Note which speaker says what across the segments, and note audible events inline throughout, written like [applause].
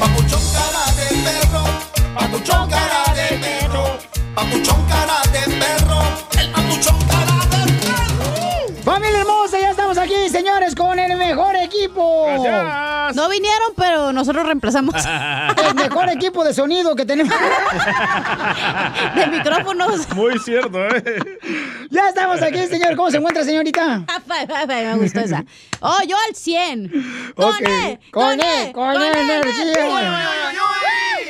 Speaker 1: Papuchón cara de perro, papuchón cara de perro, papuchón cara de perro, el papuchón cara
Speaker 2: aquí, señores, con el mejor equipo.
Speaker 3: No vinieron, pero nosotros reemplazamos. [laughs]
Speaker 2: El mejor equipo de sonido que tenemos. [laughs]
Speaker 3: De micrófonos.
Speaker 4: Muy cierto, ¿eh?
Speaker 2: Ya estamos aquí, señor. ¿Cómo se encuentra, señorita? [laughs]
Speaker 3: Me gustó esa. Oh, yo al 100. Con
Speaker 2: Ok.
Speaker 3: E,
Speaker 2: Con E, con E, energía.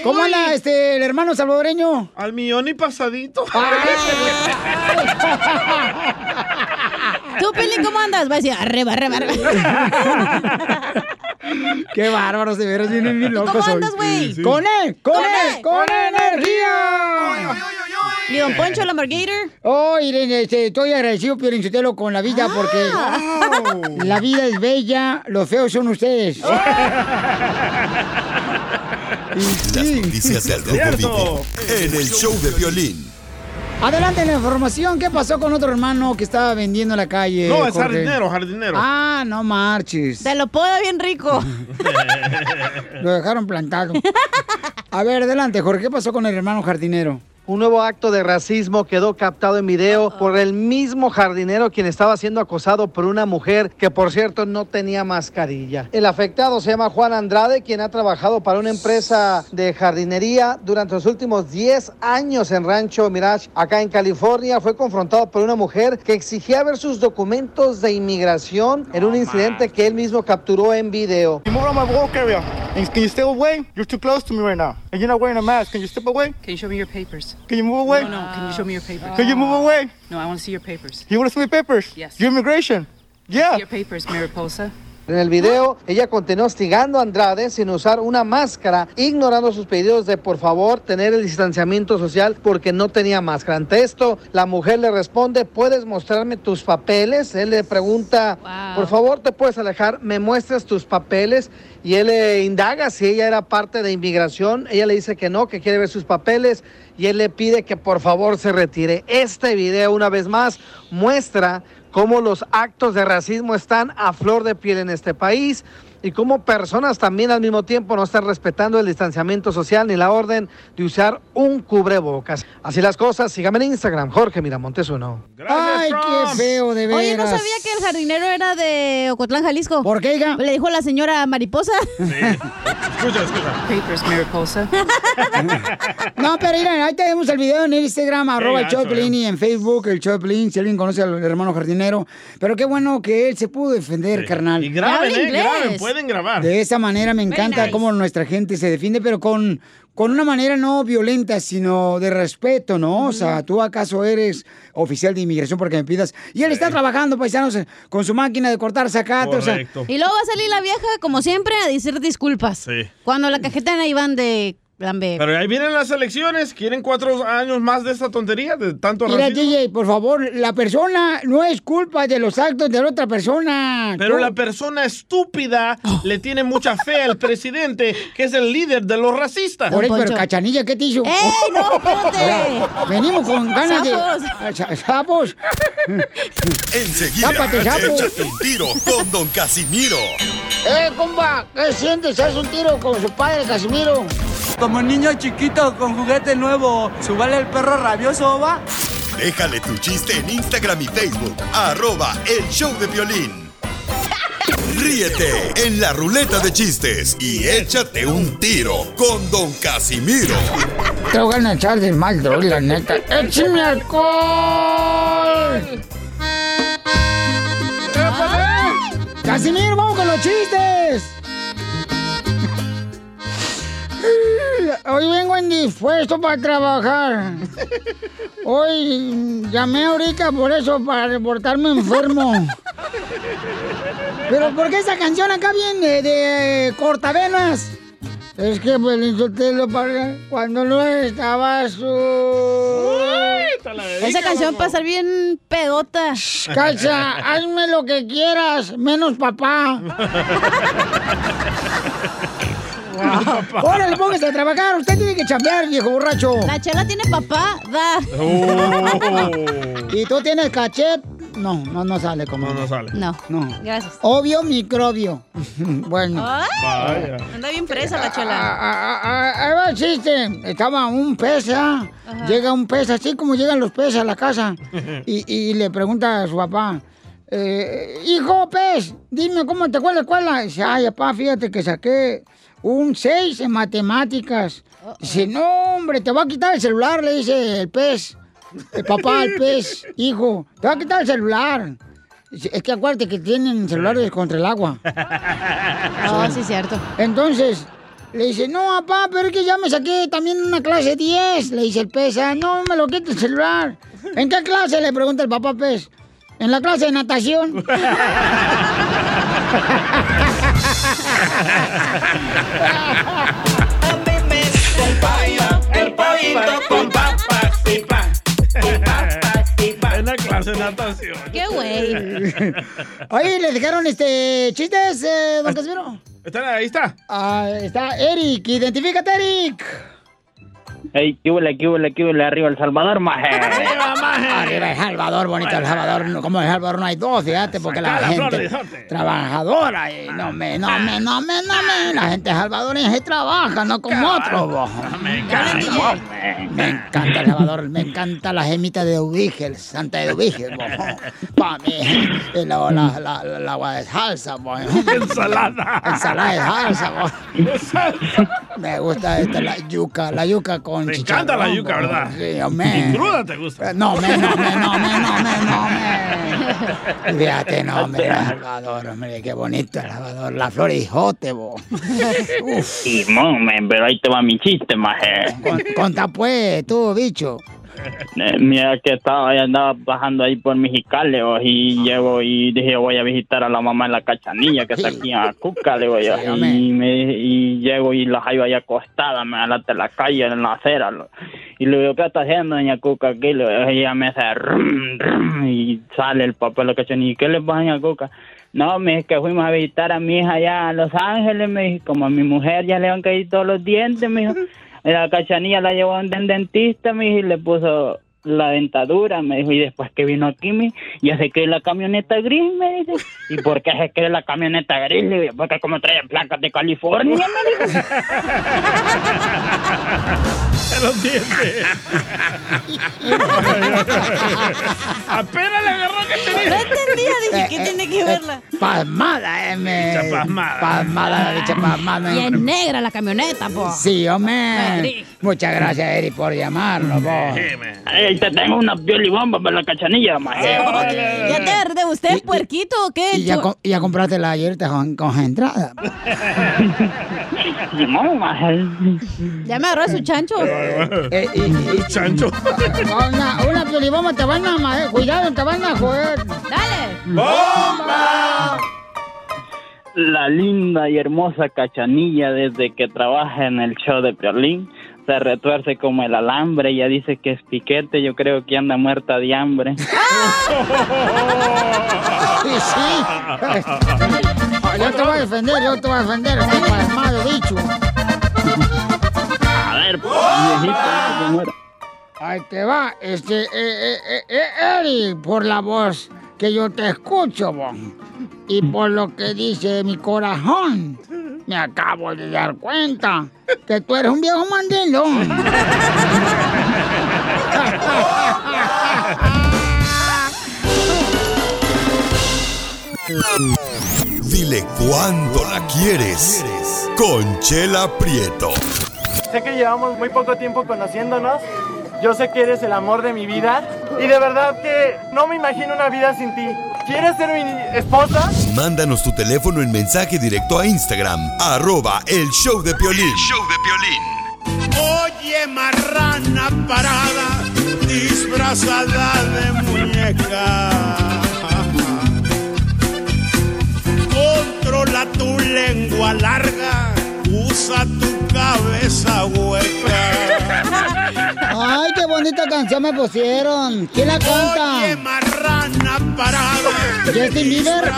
Speaker 2: ¿Cómo anda este, el hermano salvadoreño?
Speaker 4: Al millón y pasadito.
Speaker 3: ¿Tú, Pili, cómo andas? Va a decir, arriba, arriba, arriba. [laughs]
Speaker 2: Qué bárbaros, de veras, vienen bien locos
Speaker 3: cómo andas, güey? Sí.
Speaker 2: Con E, con E, con energía.
Speaker 3: ¿Y don Poncho Lamborghini?
Speaker 2: Oh, Irene, este, estoy agradecido, Piolín Sotelo, con la vida porque la vida es bella, los feos son ustedes. [laughs]
Speaker 5: Las noticias del Rojo Vivo en el show de Piolín.
Speaker 2: Adelante la información. ¿Qué pasó con otro hermano que estaba vendiendo en la calle?
Speaker 4: No, es
Speaker 2: Jorge?
Speaker 4: jardinero, jardinero.
Speaker 2: Ah, no marches.
Speaker 3: Te lo puedo bien rico. [laughs]
Speaker 2: Lo dejaron plantado. A ver, adelante, Jorge. ¿Qué pasó con el hermano jardinero?
Speaker 6: Un nuevo acto de racismo quedó captado en video por el mismo jardinero quien estaba siendo acosado por una mujer que por cierto no tenía mascarilla. El afectado se llama Juan Andrade, quien ha trabajado para una empresa de jardinería durante los últimos 10 años en Rancho Mirage, acá en California. Fue confrontado por una mujer que exigía ver sus documentos de inmigración en un incidente que él mismo capturó en video.
Speaker 7: You move around my work area. And can you step away? You're too close to me right now. And you're not wearing a mask. Can you step away?
Speaker 8: Can you show me your papers?
Speaker 7: Can you move away?
Speaker 8: No, no. Can you show me your papers?
Speaker 7: Can you move away?
Speaker 8: No, I want to see your papers.
Speaker 7: You want to see my papers?
Speaker 8: Yes.
Speaker 7: Your immigration? Yeah.
Speaker 8: Your papers, Mariposa.
Speaker 6: En el video, ella continuó hostigando a Andrade sin usar una máscara, ignorando sus pedidos de por favor tener el distanciamiento social porque no tenía máscara. Ante esto, la mujer le responde, ¿puedes mostrarme tus papeles? Él le pregunta, por favor, ¿te puedes alejar? ¿Me muestras tus papeles? Y él le indaga si ella era parte de inmigración. Ella le dice que no, que quiere ver sus papeles. Y él le pide que por favor se retire. Este video, una vez más, muestra cómo los actos de racismo están a flor de piel en este país y cómo personas también al mismo tiempo no están respetando el distanciamiento social ni la orden de usar un cubrebocas. Así las cosas, síganme en Instagram, Jorge Miramontes uno.
Speaker 2: Ay, qué feo, de veras.
Speaker 3: Oye, no sabía que el jardinero era de Ocotlán, Jalisco.
Speaker 2: ¿Por qué, hija?
Speaker 3: Le dijo la señora mariposa. [laughs]
Speaker 4: Escucha, escucha.
Speaker 8: Papers, Mariposa. [laughs]
Speaker 2: No, pero mira, ahí tenemos el video en Instagram, arroba el
Speaker 4: gacho,
Speaker 2: Choplin, y en Facebook, el Choplin, si alguien conoce al hermano jardinero. Pero qué bueno que él se pudo defender, carnal.
Speaker 4: Y graben, ¿eh? Graben, pueden grabar.
Speaker 2: De esa manera me encanta
Speaker 3: nice.
Speaker 2: cómo nuestra gente se defiende, pero con, con una manera no violenta, sino de respeto, ¿no? O sea, tú acaso eres oficial de inmigración porque me pidas. Y él está trabajando, paisanos, con su máquina de cortar zacate, o sea.
Speaker 3: Y luego va a salir la vieja, como siempre, a decir disculpas.
Speaker 4: Sí.
Speaker 3: Cuando la cajetera iban de
Speaker 4: Pero ahí vienen las elecciones. ¿Quieren cuatro años más de esta tontería? De tanto
Speaker 2: Mira,
Speaker 4: racismo?
Speaker 2: DJ, por favor, la persona no es culpa de los actos de la otra persona.
Speaker 4: Pero
Speaker 2: Tú-
Speaker 4: la persona estúpida le tiene mucha fe al [laughs] presidente, que es el líder de los racistas.
Speaker 2: Por eso, pero Cachanilla, ¿qué te hizo?
Speaker 4: ¡Ey, no, [laughs] espérate!
Speaker 2: Venimos con ganas de... Sa- ¡Sapos! [laughs]
Speaker 5: Enseguida,
Speaker 2: Tápate, sapo.
Speaker 5: échate un tiro con Don Casimiro.
Speaker 2: ¡Eh, compa! ¿Qué sientes? ¿Haz un tiro con su padre, Casimiro?
Speaker 9: Como niño chiquito con juguete nuevo, ¿subale el perro rabioso, va?
Speaker 5: Déjale tu chiste en Instagram y Facebook. Arroba El Show de Violín. Ríete en la ruleta de chistes y échate un tiro con Don Casimiro.
Speaker 2: Te voy a echar de mal, droga, la neta. ¡Échame alcohol! ¡Casimiro, vamos con los chistes! Hoy vengo indispuesto para trabajar. Hoy llamé ahorita por eso, para reportarme enfermo. Pero ¿por qué esa canción acá viene de cortavenas? Es que pues te lo para cuando no estabas tú.
Speaker 3: Esa canción va a estar bien pedota.
Speaker 2: Calza, hazme lo que quieras, menos papá. [laughs] Órale, póngase a trabajar. Usted tiene que chambear, viejo borracho.
Speaker 3: La chela tiene papá, da. [laughs]
Speaker 2: ¿Y tú tienes cachet? No, no, no sale como.
Speaker 4: No, no sale.
Speaker 3: No.
Speaker 2: No.
Speaker 3: Gracias.
Speaker 2: Obvio microbio. [laughs] bueno.
Speaker 3: Ay, anda bien presa la
Speaker 2: Ah,
Speaker 3: chela.
Speaker 2: ah, ah, Ahí va el chiste. Estaba un pez, ¿ah? Llega un pez, así como llegan los peces a la casa. [laughs] Y, y le pregunta a su papá, eh, hijo pez, dime cómo te fue la escuela. Dice, ay, papá, fíjate que saqué un 6 en matemáticas. Dice, no, hombre, te va a quitar el celular, le dice el pez. El papá al pez, [laughs] hijo, te va a quitar el celular. Es que acuérdate que tienen celulares contra el agua. [laughs]
Speaker 3: Ah, sí, cierto.
Speaker 2: Entonces, le dice, no, papá, pero es que ya me saqué también una clase 10. Le dice el pez, "Ah, no, me lo quita el celular. [laughs] ¿En qué clase? Le pregunta el papá pez. En la clase de natación.
Speaker 1: El pollito con papas y pan.
Speaker 4: En la clase de natación.
Speaker 3: ¡Qué güey! [laughs]
Speaker 2: Oye, ¿le dejaron este chistes, eh, don Casimiro?
Speaker 4: Está, ahí está.
Speaker 2: Ah, está Eric. Identifícate, Eric.
Speaker 10: Ey, qué huele, qué huele, qué huele arriba El Salvador, maje. [laughs]
Speaker 2: Arriba El Salvador, bonito El Salvador. Como El Salvador no hay dos, fíjate, porque la
Speaker 1: Saca la
Speaker 2: gente trabajadora. y no me, no me, no me, no me. La gente salvadoreña se trabaja, no como otros, vos. Me encanta El Salvador, me encanta la gemita de Ubígel, Santa de Ubígel, vos. Pa' mí, y luego la, la, la, la agua de salsa, vos.
Speaker 1: Ensalada.
Speaker 2: Ensalada de salsa, vos. Me gusta esta, la yuca, la yuca con
Speaker 4: Te encanta la
Speaker 2: chicharrón,
Speaker 4: yuca. ¿verdad?
Speaker 2: Sí, hombre.
Speaker 4: Y cruda te gusta.
Speaker 2: No, me, no, me, no, me, no, me, no, me. Fíjate, no, hombre, El Salvador, hombre, qué bonito El Salvador. La flor de hijote, vos.
Speaker 10: Simón, men, pero ahí te va mi chiste, maje.
Speaker 2: Con- Conta pues, tú, bicho.
Speaker 10: Eh, mira que estaba, ya andaba bajando ahí por Mexicali y llego y dije voy a visitar a la mamá en la cachanilla que está aquí en Acuca, le digo yo. Y, me, y llego y la hallo ahí acostada, me alata la calle en la acera. lo- y le digo, ¿qué está haciendo doña Cuca aquí? Y ella me hace rum, rum, y sale el papel de la cachanilla. ¿Y qué le pasa doña Cuca? No, me dice que fuimos a visitar a mi hija allá a Los Ángeles, me dijo, como a mi mujer ya le han caído todos los dientes, me dijo. La cachanilla la llevó a un dentista, dijo, y le puso la dentadura, me dijo, y después que vino aquí, me ya se cree la camioneta gris, me dice. ¿Y por qué se cree la camioneta gris? Le digo, porque como trae placas de California, me dijo. [laughs]
Speaker 4: los dientes. [laughs] Apenas le agarró que tenía.
Speaker 3: No entendía, dije,
Speaker 2: Eh,
Speaker 3: ¿qué
Speaker 2: eh,
Speaker 3: tiene que
Speaker 2: eh,
Speaker 3: verla?
Speaker 2: Pasmada, eh, me.
Speaker 4: Pasmada.
Speaker 2: Pasmada, pasmada.
Speaker 3: Y es negra la camioneta, po.
Speaker 2: Sí, hombre. Muchas gracias, Eric, por llamarnos, vos.
Speaker 10: Ay, te tengo una piolibomba para la cachanilla, maje.
Speaker 3: ¿Ya te arde usted, puerquito, o qué?
Speaker 2: ¿Y ya, y ya compraste la ayer con, concentrada? [laughs]
Speaker 10: No, maje.
Speaker 3: Ya me agarró su chancho.
Speaker 2: Eh, y, y- [laughs]
Speaker 4: Chancho.
Speaker 2: Una, una piolibomba te van a ma- Cuidado, te van a joder.
Speaker 3: Dale.
Speaker 1: ¡Bomba!
Speaker 10: la linda y hermosa cachanilla desde que trabaja en el show de Piolín se retuerce como el alambre, ella dice que es piquete, yo creo que anda muerta de hambre. [laughs]
Speaker 2: Sí, sí. [laughs] Yo te voy a defender, yo te voy a defender. Está palmado, dicho.
Speaker 10: A ver, pues, muera.
Speaker 2: Ahí te va, este, eh, eh, eh, eh, Eri, por la voz que yo te escucho, vos, y por lo que dice mi corazón, me acabo de dar cuenta que tú eres un viejo mandilón.
Speaker 5: Dile cuándo la quieres. Conchela Prieto.
Speaker 7: Sé que llevamos muy poco tiempo conociéndonos. Yo sé que eres el amor de mi vida. Y de verdad que no me imagino una vida sin ti. ¿Quieres ser mi esposa?
Speaker 5: Mándanos tu teléfono en mensaje directo a Instagram, arroba el show de Piolín.
Speaker 1: show de Piolín. Oye, marrana parada, disfrazada de muñeca. Controla tu lengua larga, usa tu cabeza hueca.
Speaker 2: Ay, qué bonita canción me pusieron. ¿Quién la canta?
Speaker 1: Oye, marrana parada.
Speaker 2: Justin Bieber.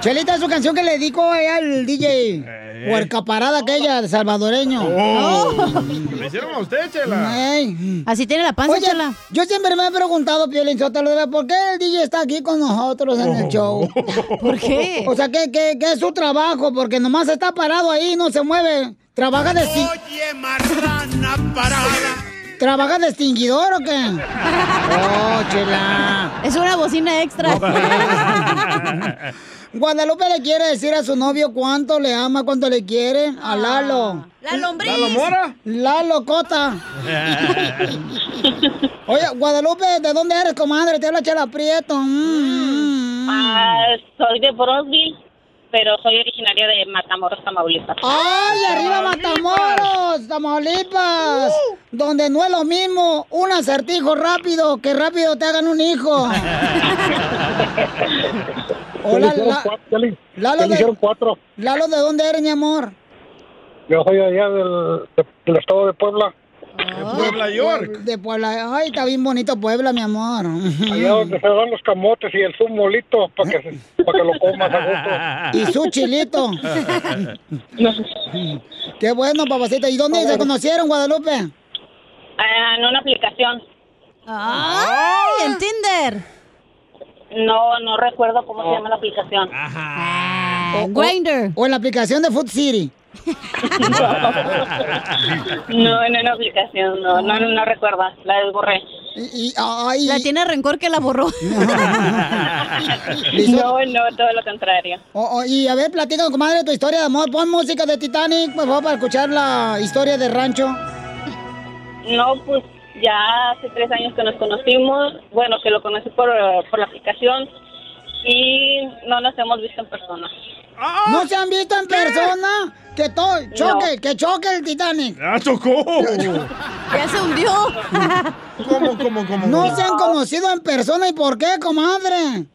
Speaker 2: Chelita, su canción que le dedico ahí al DJ. Puerca parada aquella de salvadoreño.
Speaker 4: Oh. ¿Le hicieron a usted, Chela?
Speaker 2: Ey.
Speaker 3: Así tiene la panza,
Speaker 2: Oye,
Speaker 3: Chela.
Speaker 2: yo siempre me he preguntado, Piolín Sotelo, ¿por qué el DJ está aquí con nosotros en el show?
Speaker 3: ¿Por qué?
Speaker 2: O sea, ¿qué, qué, qué es su trabajo? Porque nomás está parado ahí, no se mueve. ¿Trabaja de,
Speaker 1: Oye, marrana parada.
Speaker 2: ¿Trabaja de extinguidor o qué? Oh, chela.
Speaker 3: Es una bocina extra. [laughs]
Speaker 2: Guadalupe le quiere decir a su novio cuánto le ama, cuánto le quiere. A Lalo.
Speaker 3: La lombriz.
Speaker 4: ¿Lalo Mora?
Speaker 2: Lalo Cota. [laughs] Oye, Guadalupe, ¿de dónde eres, comadre? Te habla Chela Prieto. Mm.
Speaker 11: Ah, soy de Brosville, pero soy originaria de Matamoros, Tamaulipas.
Speaker 2: ¡Ay, arriba Matamoros, Tamaulipas! Donde no es lo mismo un acertijo rápido que rápido te hagan un hijo. [laughs] Hola, la-
Speaker 12: cuatro, ya le-
Speaker 2: Lalo, de,
Speaker 12: hicieron cuatro.
Speaker 2: Lalo, ¿de dónde eres, mi amor?
Speaker 12: Yo soy allá del, de- del estado de Puebla,
Speaker 4: Puebla, York.
Speaker 2: De Puebla. Ay, está bien bonito Puebla, mi amor.
Speaker 12: allá donde se dan los camotes y el zumolito para que, se- pa' que lo comas a gusto.
Speaker 2: Y su chilito. Qué bueno, papacito. ¿Y dónde se conocieron, Guadalupe?
Speaker 11: Ah, en una aplicación.
Speaker 3: ¡Ay, en Tinder!
Speaker 11: No, no recuerdo cómo se llama la aplicación.
Speaker 2: O, Grindr. O en la aplicación de Food City.
Speaker 11: No, en una aplicación, no, no, no, no recuerdo, la.
Speaker 2: Y, ay.
Speaker 3: La tiene rencor que la borró. [laughs]
Speaker 11: No, no, todo lo contrario.
Speaker 2: O- o- y a ver, platica, comadre, tu historia de amor. Pon música de Titanic, por favor, para escuchar la historia de rancho.
Speaker 11: No, pues ya hace tres años que nos conocimos, bueno, que lo conocí por, por la aplicación y no nos hemos visto en persona.
Speaker 2: ¿No se han visto en persona? Que todo, choque, que choque el Titanic.
Speaker 4: ¡Ah, chocó!
Speaker 3: Ya se hundió. [laughs]
Speaker 4: ¿Cómo, cómo, cómo?
Speaker 2: No se han conocido en persona, ¿y por qué, comadre?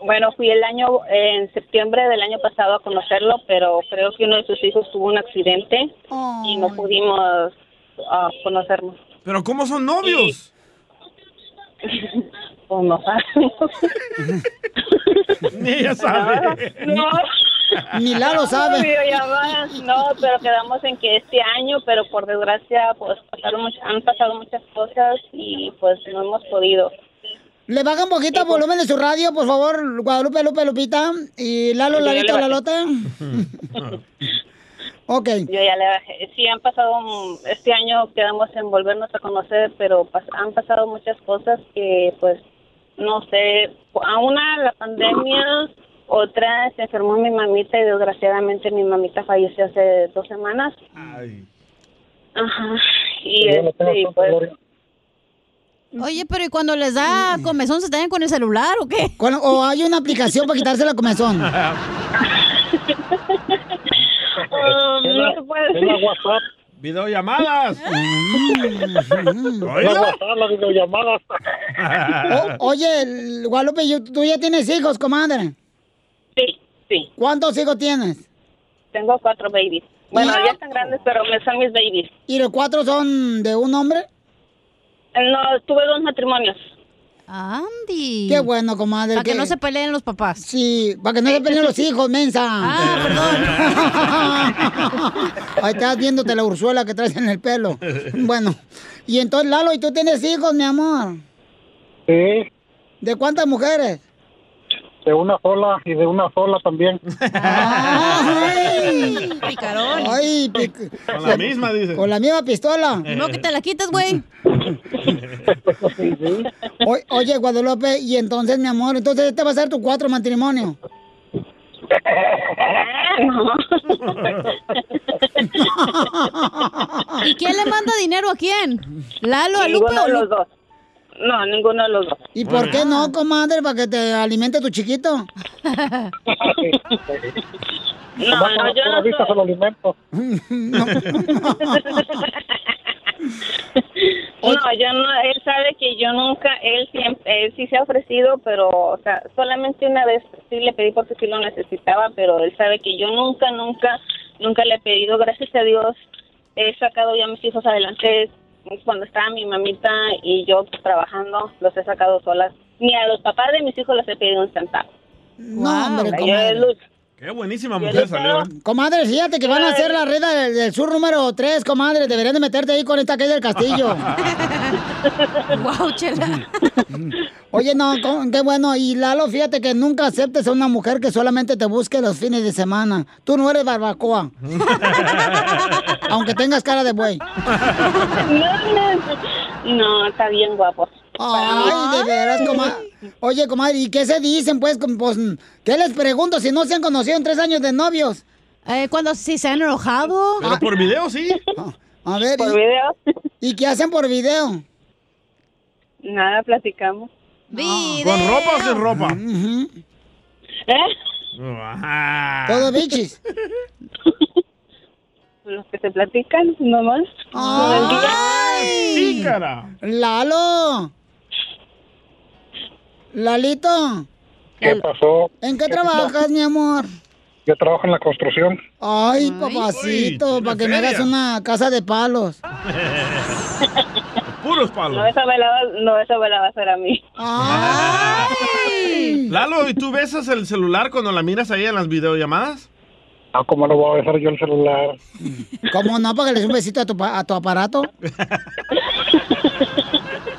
Speaker 11: Bueno, fui el año, en septiembre del año pasado a conocerlo, pero creo que uno de sus hijos tuvo un accidente y no pudimos ah, conocernos.
Speaker 4: ¿Pero cómo son novios? [laughs]
Speaker 11: Pues no sabemos. [laughs]
Speaker 4: Ni ella sabe.
Speaker 11: No. [laughs]
Speaker 2: Ni Lalo sabe.
Speaker 11: Videollamadas, no, pero quedamos en que este año, pero por desgracia, pues pasaron han pasado muchas cosas y pues no hemos podido.
Speaker 2: Le baja un poquito el volumen de su radio, por favor, Guadalupe, Lupe, Lupita. Y Lalo,
Speaker 11: bajé.
Speaker 2: Lalote. [laughs] ok.
Speaker 11: Yo ya le bajé. Sí, han pasado, este año quedamos en volvernos a conocer, pero pas- han pasado muchas cosas que, pues, no sé, a una la pandemia, otra se enfermó mi mamita y desgraciadamente mi mamita falleció hace dos semanas. Ajá. Y
Speaker 12: no
Speaker 11: este, pues.
Speaker 3: Oye, pero ¿y cuando les da comezón se traen con el celular o qué?
Speaker 2: O hay una aplicación para quitarse la comezón. [laughs]
Speaker 11: um, no se puede
Speaker 12: Es la
Speaker 11: decir.
Speaker 4: Videollamadas.
Speaker 12: Las.
Speaker 2: O- oye, Guadalupe, ¿y ¿tú ya tienes hijos, comadre?
Speaker 11: Sí. Sí.
Speaker 2: ¿Cuántos hijos tienes?
Speaker 11: Tengo cuatro babies. Bueno,
Speaker 2: ¿Y?
Speaker 11: ya están grandes, pero me son mis babies.
Speaker 2: ¿Y los cuatro son de un hombre?
Speaker 11: No, tuve dos matrimonios.
Speaker 3: Andy.
Speaker 2: Qué bueno, comadre.
Speaker 3: Para que no se peleen los papás.
Speaker 2: Sí, para que no se peleen los hijos, mensa.
Speaker 3: Ah, [laughs]
Speaker 2: Ahí estás viéndote la ursuela que traes en el pelo. Bueno, y entonces, Lalo, ¿y tú tienes hijos, mi amor?
Speaker 12: Sí,
Speaker 2: ¿De cuántas mujeres?
Speaker 12: de una sola y de una sola también.
Speaker 2: ¡Ay! [laughs]
Speaker 3: Picarón.
Speaker 2: ¡Ay! pic-
Speaker 4: Con la misma, dice.
Speaker 2: Con la misma pistola.
Speaker 3: No que te la quites, güey. [laughs]
Speaker 2: O- oye, Guadalupe, y entonces, mi amor, entonces este va a ser tu cuatro matrimonio. [laughs]
Speaker 3: ¿Y quién le manda dinero a quién? ¿Lalo, a Lupe
Speaker 11: Ninguno
Speaker 3: o
Speaker 11: de los dos. No, ninguno de los dos.
Speaker 2: ¿Y por qué no, comadre? ¿Para que te alimente tu chiquito? [laughs]
Speaker 11: No, no, yo no
Speaker 12: vista se lo alimento. [laughs]
Speaker 11: No, yo no, él sabe que yo nunca, él siempre, él sí se ha ofrecido, pero, o sea, solamente una vez sí le pedí porque sí lo necesitaba, pero él sabe que yo nunca, nunca, nunca le he pedido, gracias a Dios, he sacado ya a mis hijos adelante, cuando estaba mi mamita y yo trabajando, los he sacado solas, ni a los papás de mis hijos les he pedido un centavo.
Speaker 2: No, hombre,
Speaker 11: Yo.
Speaker 4: Qué buenísima mujer salió. ¿eh?
Speaker 2: Comadre, fíjate que van a hacer la reda del, del sur número 3, comadre. Deberían de meterte ahí con esta calle del castillo. [laughs]
Speaker 3: Wow, chela. [laughs]
Speaker 2: Oye, no, qué bueno. Y Lalo, fíjate que nunca aceptes a una mujer que solamente te busque los fines de semana. Tú no eres barbacoa. [laughs] Aunque tengas cara de buey.
Speaker 11: No, no, no, está bien guapo.
Speaker 2: Ay, de veras, comadre. Oye, comadre, ¿y qué se dicen, pues? Pues, ¿Qué les pregunto si no se han conocido en tres años de novios?
Speaker 3: Eh, cuando si se han enojado.
Speaker 4: Pero por video, sí.
Speaker 2: A ver.
Speaker 11: ¿Por
Speaker 2: ¿y,
Speaker 11: video?
Speaker 2: ¿Y qué hacen por video?
Speaker 11: Nada, platicamos.
Speaker 4: ¿Con ropa o sin ropa?
Speaker 11: ¿Eh?
Speaker 4: Ah.
Speaker 2: Todo bichis. [laughs]
Speaker 11: Los que se platican, nomás.
Speaker 2: ¡Ay!
Speaker 4: Pícara.
Speaker 2: ¡Lalo! ¡Lalito!
Speaker 12: ¿Qué pasó?
Speaker 2: ¿En qué trabajas, mi amor?
Speaker 12: Yo trabajo en la construcción.
Speaker 2: Ay, papacito,
Speaker 4: Uy,
Speaker 2: para que
Speaker 4: tiene
Speaker 2: me hagas
Speaker 4: feria.
Speaker 2: una casa de palos. [laughs]
Speaker 4: Puros palos.
Speaker 11: No, esa me la, va- no, esa me la va a hacer a mí. [laughs]
Speaker 4: Lalo, ¿y tú besas el celular cuando la miras ahí en las videollamadas?
Speaker 12: Ah, ¿cómo no voy a besar yo el celular?
Speaker 2: ¿Cómo no? Para que le des un besito a tu, pa- a tu aparato. [laughs]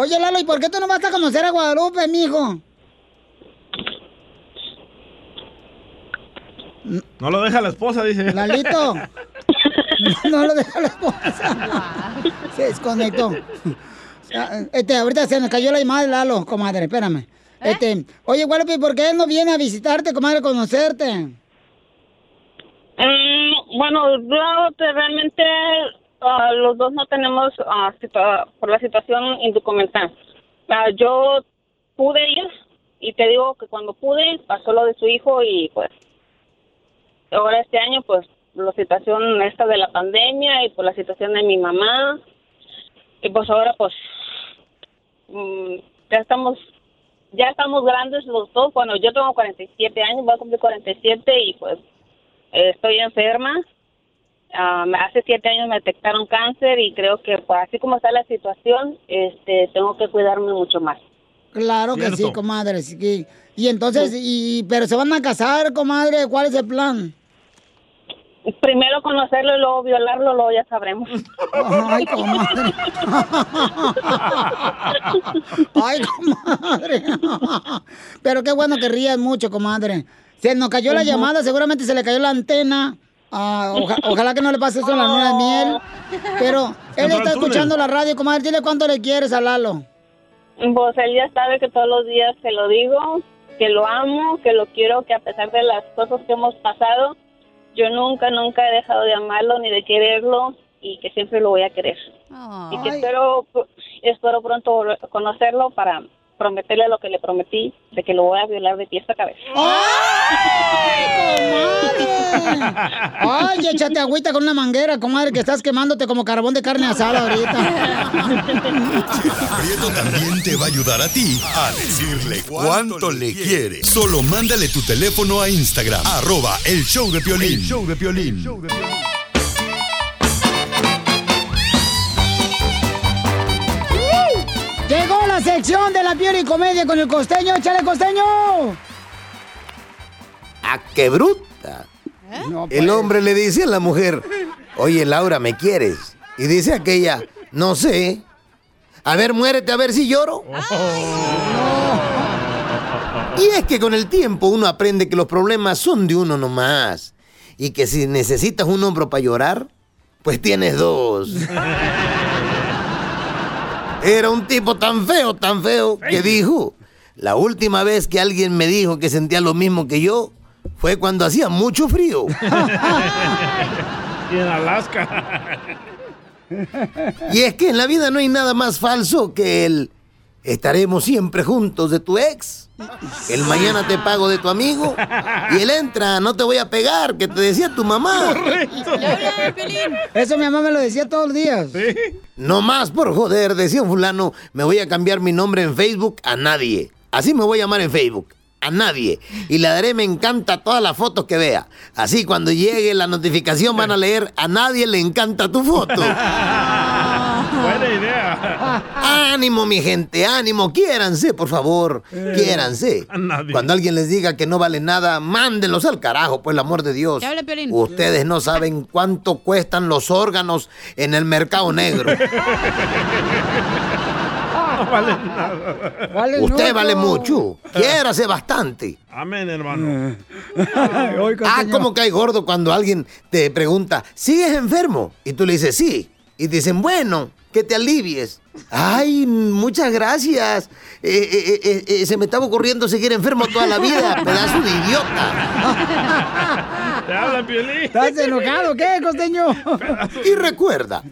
Speaker 2: Oye, Lalo, ¿y por qué tú no vas a conocer a Guadalupe, mijo?
Speaker 4: No lo deja la esposa, dice.
Speaker 2: Lalito. [laughs] No lo deja la esposa. Se desconectó. Ah, Este, ahorita se nos cayó la llamada de Lalo, comadre, espérame. Este, oye, Guadalupe, ¿por qué él no viene a visitarte, comadre, a conocerte?
Speaker 11: Mm, bueno, yo realmente ah, los dos no tenemos, situa- por la situación indocumentada. Ah, yo pude ir y te digo que cuando pude pasó lo de su hijo y pues ahora este año pues la situación esta de la pandemia y por la situación de mi mamá. Y pues ahora pues mm, ya estamos ya estamos grandes los dos. Bueno yo tengo 47 años voy a cumplir 47 y pues estoy enferma Ah, me- hace siete años me detectaron cáncer y creo que pues, así como está la situación este tengo que cuidarme mucho más
Speaker 2: Claro que sí,
Speaker 11: Cierto.
Speaker 2: comadre. sí que- Y entonces, y, pero se van a casar, comadre, ¿cuál es el plan?
Speaker 11: primero conocerlo y luego violarlo luego ya sabremos [laughs]
Speaker 2: Ay, comadre. [laughs] Ay, comadre. Pero qué bueno que rías mucho, comadre. Se nos cayó la llamada, seguramente se le cayó la antena. Ah, oja- ojalá que no le pase eso en la luna de miel. Pero él está escuchando la radio, comadre. Dile cuánto le quieres a Lalo.
Speaker 11: Pues él ya sabe que todos los días se lo digo, que lo amo, que lo quiero, que a pesar de las cosas que hemos pasado, yo nunca, nunca he dejado de amarlo ni de quererlo y que siempre lo voy a querer. Y que espero, espero pronto conocerlo para prometerle lo que le prometí, de que lo voy a violar de pies a cabeza.
Speaker 2: Ay, échate agüita con una manguera, comadre, que estás quemándote como carbón de carne asada ahorita.
Speaker 5: Prieto también te va a ayudar a ti a decirle cuánto le quiere. Solo mándale tu teléfono a Instagram, arroba el show de Piolín.
Speaker 13: El
Speaker 5: show de Piolín.
Speaker 2: Llegó la sección de la piel y comedia con el costeño. ¡Échale, costeño!
Speaker 14: ¡Ah, qué bruta! El hombre le dice a la mujer, oye Laura, ¿me quieres? Y dice aquella, no sé. A ver, muérete a ver si lloro. Y es que con el tiempo uno aprende que los problemas son de uno nomás. Y que si necesitas un hombro para llorar, pues tienes dos. [laughs] Era un tipo tan feo, tan feo, que dijo, la última vez que alguien me dijo que sentía lo mismo que yo, fue cuando hacía mucho frío. [laughs]
Speaker 4: Y en Alaska.
Speaker 14: Y es que en la vida no hay nada más falso que el estaremos siempre juntos de tu ex. El mañana te pago de tu amigo. Y él entra, no te voy a pegar, que te decía tu mamá.
Speaker 2: Eso mi mamá me lo decía todos los días.
Speaker 14: No más por joder, decía un fulano, me voy a cambiar mi nombre en Facebook a nadie. Así me voy a llamar en Facebook. A nadie. Y le daré me encanta a todas las fotos que vea. Así cuando llegue la notificación van a leer a nadie le encanta tu foto. [laughs]
Speaker 4: Buena idea. [laughs]
Speaker 14: Ánimo, mi gente, ánimo. Quiéranse, por favor. Quiéranse. Cuando alguien les diga que no vale nada, mándenlos al carajo, por el amor de Dios. Ustedes no saben cuánto cuestan los órganos en el mercado negro.
Speaker 4: No vale nada.
Speaker 14: Usted vale mucho. Quiérase bastante.
Speaker 4: Amén, hermano. [laughs]
Speaker 14: Ah, como cae gordo cuando alguien te pregunta, ¿sigues enfermo? Y tú le dices, sí. Y dicen, bueno, que te alivies. Ay, muchas gracias. Eh, eh, eh, eh, se me estaba ocurriendo seguir enfermo toda la vida, [laughs] pedazo de idiota.
Speaker 4: Te habla Piolín.
Speaker 2: ¿Estás enojado qué, costeño?
Speaker 14: Y recuerda,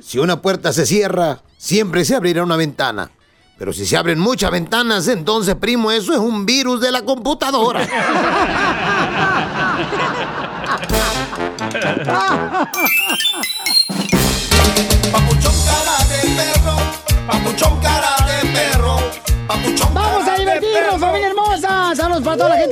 Speaker 14: si una puerta se cierra, siempre se abrirá una ventana. Pero si se abren muchas ventanas, entonces, primo, eso es un virus de la computadora. [laughs]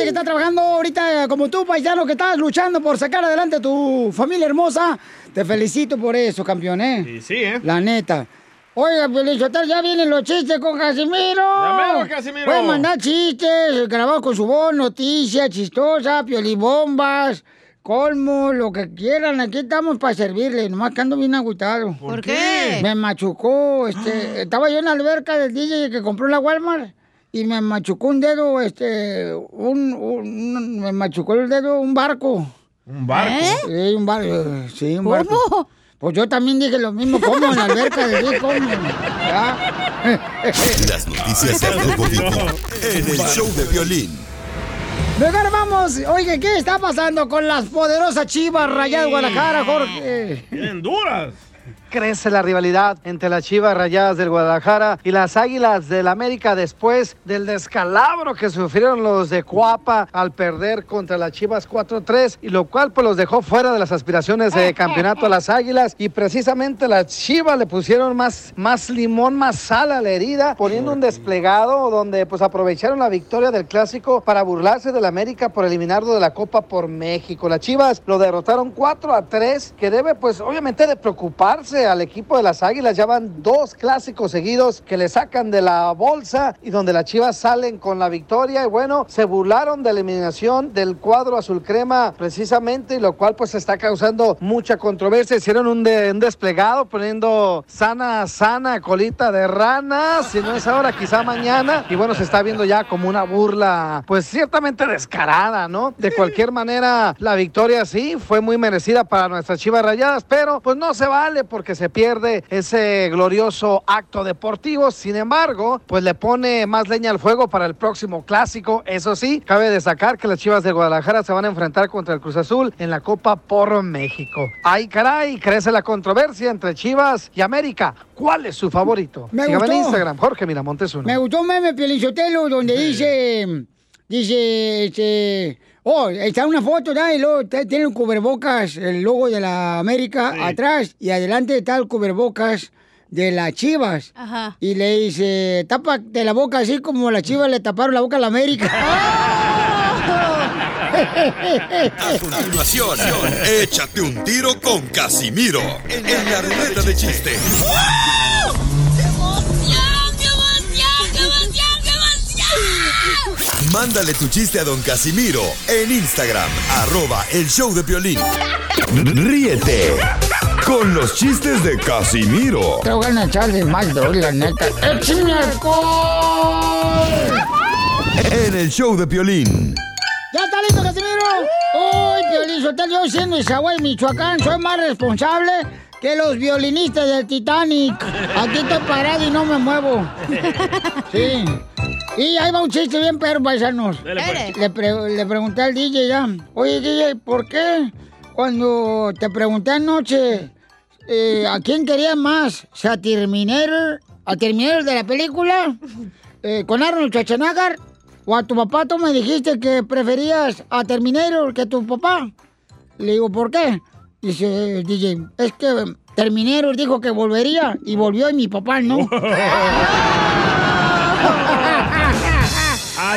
Speaker 2: que está trabajando ahorita como tú, paisano, que estás luchando por sacar adelante a tu familia hermosa. Te felicito por eso, campeón, ¿eh?
Speaker 4: Y sí, ¿eh?
Speaker 2: La neta. Oiga, Pelichotel, ya vienen los chistes con Casimiro.
Speaker 4: Ya mero, Casimiro.
Speaker 2: Pueden mandar chistes, grabados con su voz, noticias chistosas, piolibombas, colmo, lo que quieran. Aquí estamos para servirle, nomás que ando bien agüitado.
Speaker 3: ¿Por qué?
Speaker 2: Me machucó, este, [gasps] estaba yo en la alberca del DJ que compró la Walmart y me machucó un dedo, este, un, un- me machucó el dedo un barco.
Speaker 4: ¿Un barco?
Speaker 2: Sí, un barco, sí, un barco. Pues yo también dije lo mismo, ¿cómo en la alberca? ¿Cómo? [laughs] ¿Ya?
Speaker 5: Las noticias del [laughs] Vivo en el show de violín.
Speaker 2: Mejor vamos, oye, ¿qué está pasando con las poderosas chivas rayadas de Guadalajara, Jorge?
Speaker 4: Vienen duras.
Speaker 6: Crece la rivalidad entre las Chivas Rayadas del Guadalajara y las Águilas del América después del descalabro que sufrieron los de Cuapa al perder contra las Chivas 4-3 y lo cual pues los dejó fuera de las aspiraciones de campeonato a las Águilas y precisamente las Chivas le pusieron más, más limón, más sal a la herida poniendo un desplegado donde pues aprovecharon la victoria del clásico para burlarse del América por eliminarlo de la Copa por México. Las Chivas lo derrotaron 4 a 3 que debe pues obviamente de preocuparse al equipo de las Águilas. Ya van dos clásicos seguidos que le sacan de la bolsa y donde las Chivas salen con la victoria. Y bueno, se burlaron de la eliminación del cuadro azul crema precisamente, y lo cual pues está causando mucha controversia. Hicieron un, un desplegado poniendo sana, sana colita de rana. Si no es ahora, quizá mañana. Y bueno, se está viendo ya como una burla, pues ciertamente descarada, ¿no? De cualquier manera, la victoria sí fue muy merecida para nuestras Chivas Rayadas, pero pues no se vale porque porque se pierde ese glorioso acto deportivo. Sin embargo, pues le pone más leña al fuego para el próximo clásico. Eso sí, cabe destacar que las Chivas de Guadalajara se van a enfrentar contra el Cruz Azul en la Copa por México. Ay, caray, crece la controversia entre Chivas y América. ¿Cuál es su favorito?
Speaker 2: Me
Speaker 6: Sígame en
Speaker 2: gustó.
Speaker 6: Instagram, Jorge Miramontes uno.
Speaker 2: Me gustó un meme, Pielichotelo, donde dice, dice, este, oh, está una foto, ¿no? y luego tiene un cubrebocas, el logo de la América
Speaker 1: Sí.
Speaker 2: atrás, y adelante está el cubrebocas de las chivas.
Speaker 3: Ajá.
Speaker 2: Y le dice, tápate la boca así como las chivas le taparon la boca a la América. [laughs]
Speaker 5: A continuación, échate un tiro con Casimiro en la ruleta de chiste. Mándale tu chiste a don Casimiro en Instagram, arroba el show de violín. Ríete con los chistes de Casimiro
Speaker 2: Te voy a echar de mal, la neta. ¡Échame alcohol!
Speaker 5: en el show de violín.
Speaker 2: ¿Ya está listo, Casimiro? Uy, Piolín Sotelo, yo siendo de Zaguay, Michoacán, soy más responsable que los violinistas del Titanic. Aquí estoy parado y no me muevo. Sí. Y ahí va un chiste bien perro, paisanos.
Speaker 1: Pues.
Speaker 2: Le, pre- le pregunté al DJ ya, oye, DJ, ¿por qué cuando te pregunté anoche eh, a quién querías más? ¿A Terminator, a Terminator de la película? Eh, ¿Con Arnold Schwarzenegger? ¿O a tu papá tú me dijiste que preferías a Terminator que a tu papá? Le digo, ¿por qué? Dice el DJ, es que Terminator dijo que volvería y volvió y mi papá no. [laughs]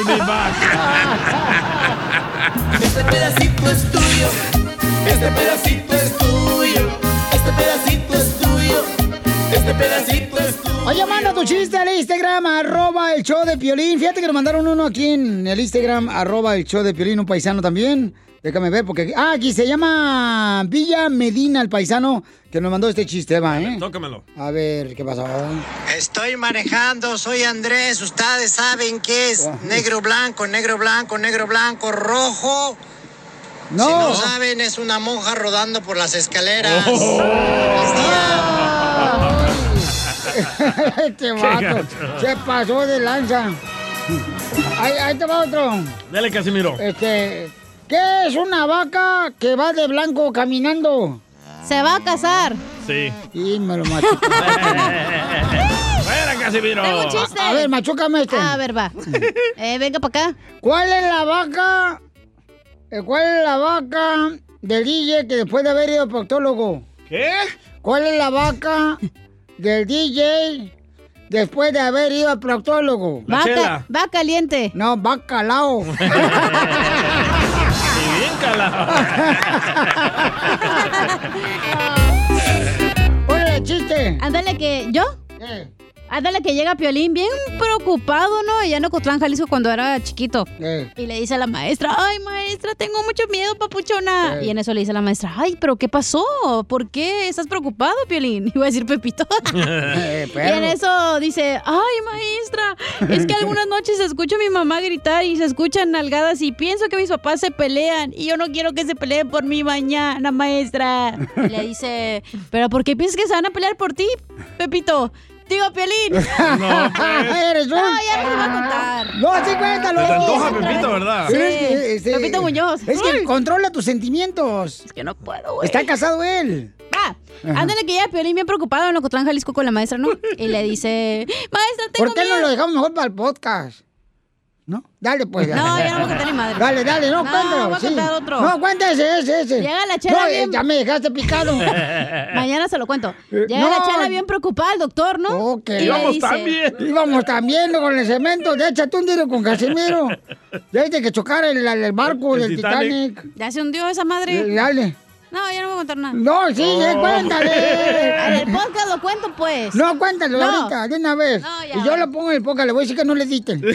Speaker 4: I'll be back.
Speaker 1: Este pedacito es tuyo. Este pedacito es tuyo. Este pedacito es tuyo. Este pedacito es tuyo.
Speaker 2: Oye, manda tu chiste al Instagram, arroba el show de Piolín. Fíjate que nos mandaron uno aquí en el Instagram, arroba el show de Piolín, un paisano también. Déjame ver, porque... Ah, aquí se llama Villa Medina, el paisano que nos mandó este chiste, va, ¿eh?
Speaker 4: Tócamelo.
Speaker 2: A ver, ¿qué pasó?
Speaker 13: Estoy manejando, soy Andrés. Ustedes saben qué es negro blanco, negro blanco, negro blanco, rojo.
Speaker 2: No.
Speaker 13: Si no saben, es una monja rodando por las escaleras. [laughs]
Speaker 2: este vato se pasó de lanza. Ahí, ahí te va otro.
Speaker 4: Dale, Casimiro.
Speaker 2: Este, ¿qué es una vaca que va de blanco caminando?
Speaker 3: Se va a casar.
Speaker 4: Sí.
Speaker 2: Y me lo maté. [laughs]
Speaker 4: Fuera, Casimiro.
Speaker 3: Tengo un chiste.
Speaker 2: A ver, machúcame este.
Speaker 3: A ver, va. [laughs] Eh, venga para acá.
Speaker 2: ¿Cuál es la vaca? eh, ¿Cuál es la vaca del DJ que después de haber ido al proctólogo?
Speaker 4: ¿Qué?
Speaker 2: ¿Cuál es la vaca del DJ después de haber ido al proctólogo?
Speaker 3: Va, ca- va caliente.
Speaker 2: No, va [laughs]
Speaker 4: calado. [laughs]
Speaker 2: Oye, chiste.
Speaker 3: Ándale que. ¿Yo?
Speaker 2: Eh,
Speaker 3: Ándale que llega Piolín bien preocupado, ¿no? Ya en Ocotlán, Jalisco, cuando era chiquito.
Speaker 2: eh.
Speaker 3: Y le dice a la maestra, ay, maestra, tengo mucho miedo, papuchona.
Speaker 2: Eh.
Speaker 3: Y en eso le dice a la maestra, ay, pero ¿qué pasó? ¿Por qué estás preocupado, Piolín? [laughs] Iba a decir Pepito. [laughs]
Speaker 2: Eh,
Speaker 3: Y en eso dice, ay, maestra, es que algunas noches escucho a mi mamá gritar y se escuchan nalgadas y pienso que mis papás se pelean y yo no quiero que se peleen por mí mañana, maestra. Y le dice, pero ¿por qué piensas que se van a pelear por ti, Pepito? Digo, Piolín. [laughs]
Speaker 4: No, pues. [laughs]
Speaker 2: Eres un...
Speaker 3: No, ya no se va a contar.
Speaker 2: No, sí, cuéntalo.
Speaker 4: Te antoja, Pepito, ¿verdad?
Speaker 2: Sí, es que, este,
Speaker 3: Pepito Muñoz.
Speaker 2: Es que controla tus sentimientos.
Speaker 3: Es que no puedo, güey.
Speaker 2: Está casado él.
Speaker 3: Va.
Speaker 2: Ajá.
Speaker 3: Ándale que ya Piolín bien preocupado en Ocotlán, Jalisco con la maestra, ¿no? Y le dice, maestra, tengo
Speaker 2: ¿Por qué no
Speaker 3: miedo".
Speaker 2: lo dejamos mejor para el podcast? ¿No? Dale, pues.
Speaker 3: No, ya no voy a contar ni madre.
Speaker 2: Dale, dale, no,
Speaker 3: No,
Speaker 2: cuéntalo.
Speaker 3: voy a
Speaker 2: sí.
Speaker 3: contar otro.
Speaker 2: No, cuenta ese, ese.
Speaker 3: Llega la chela
Speaker 2: No, eh,
Speaker 3: bien-
Speaker 2: ya me dejaste picado. [laughs]
Speaker 3: Mañana se lo cuento.
Speaker 2: Eh,
Speaker 3: Llega
Speaker 2: no.
Speaker 3: la chela bien preocupada al doctor, ¿no?
Speaker 2: Ok.
Speaker 3: Y
Speaker 4: Íbamos
Speaker 3: dice,
Speaker 4: bien.
Speaker 2: Íbamos también con el cemento. Ya échate un tiro con Casimiro. [laughs] Ya viste que chocar el, el barco
Speaker 4: El
Speaker 2: del
Speaker 4: Titanic.
Speaker 2: Titanic.
Speaker 3: Ya se hundió esa madre.
Speaker 2: Dale.
Speaker 3: No, ya no voy a contar nada.
Speaker 2: No, sí, eh,
Speaker 3: En
Speaker 2: cuéntale.
Speaker 3: el podcast lo cuento, pues.
Speaker 2: No, cuéntalo
Speaker 3: No.
Speaker 2: ahorita, de una vez.
Speaker 3: No, ya,
Speaker 2: y yo lo pongo en el podcast, le voy a decir que no le editen. [laughs]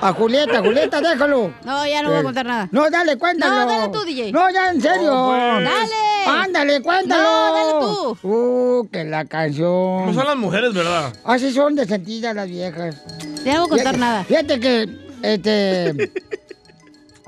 Speaker 2: a Julieta, Julieta, déjalo.
Speaker 3: No, ya no voy a contar nada.
Speaker 2: No, dale, cuéntalo.
Speaker 3: No, dale tú, DJ.
Speaker 2: No, ya, en serio.
Speaker 4: No, pues.
Speaker 3: Dale.
Speaker 2: Ándale, cuéntalo.
Speaker 3: No, dale tú.
Speaker 2: Uh, que la canción.
Speaker 4: No son las mujeres, ¿verdad?
Speaker 2: Así son de sentidas las viejas.
Speaker 3: Ya no voy a contar
Speaker 2: Fíjate-
Speaker 3: nada.
Speaker 2: Fíjate que, este... [laughs]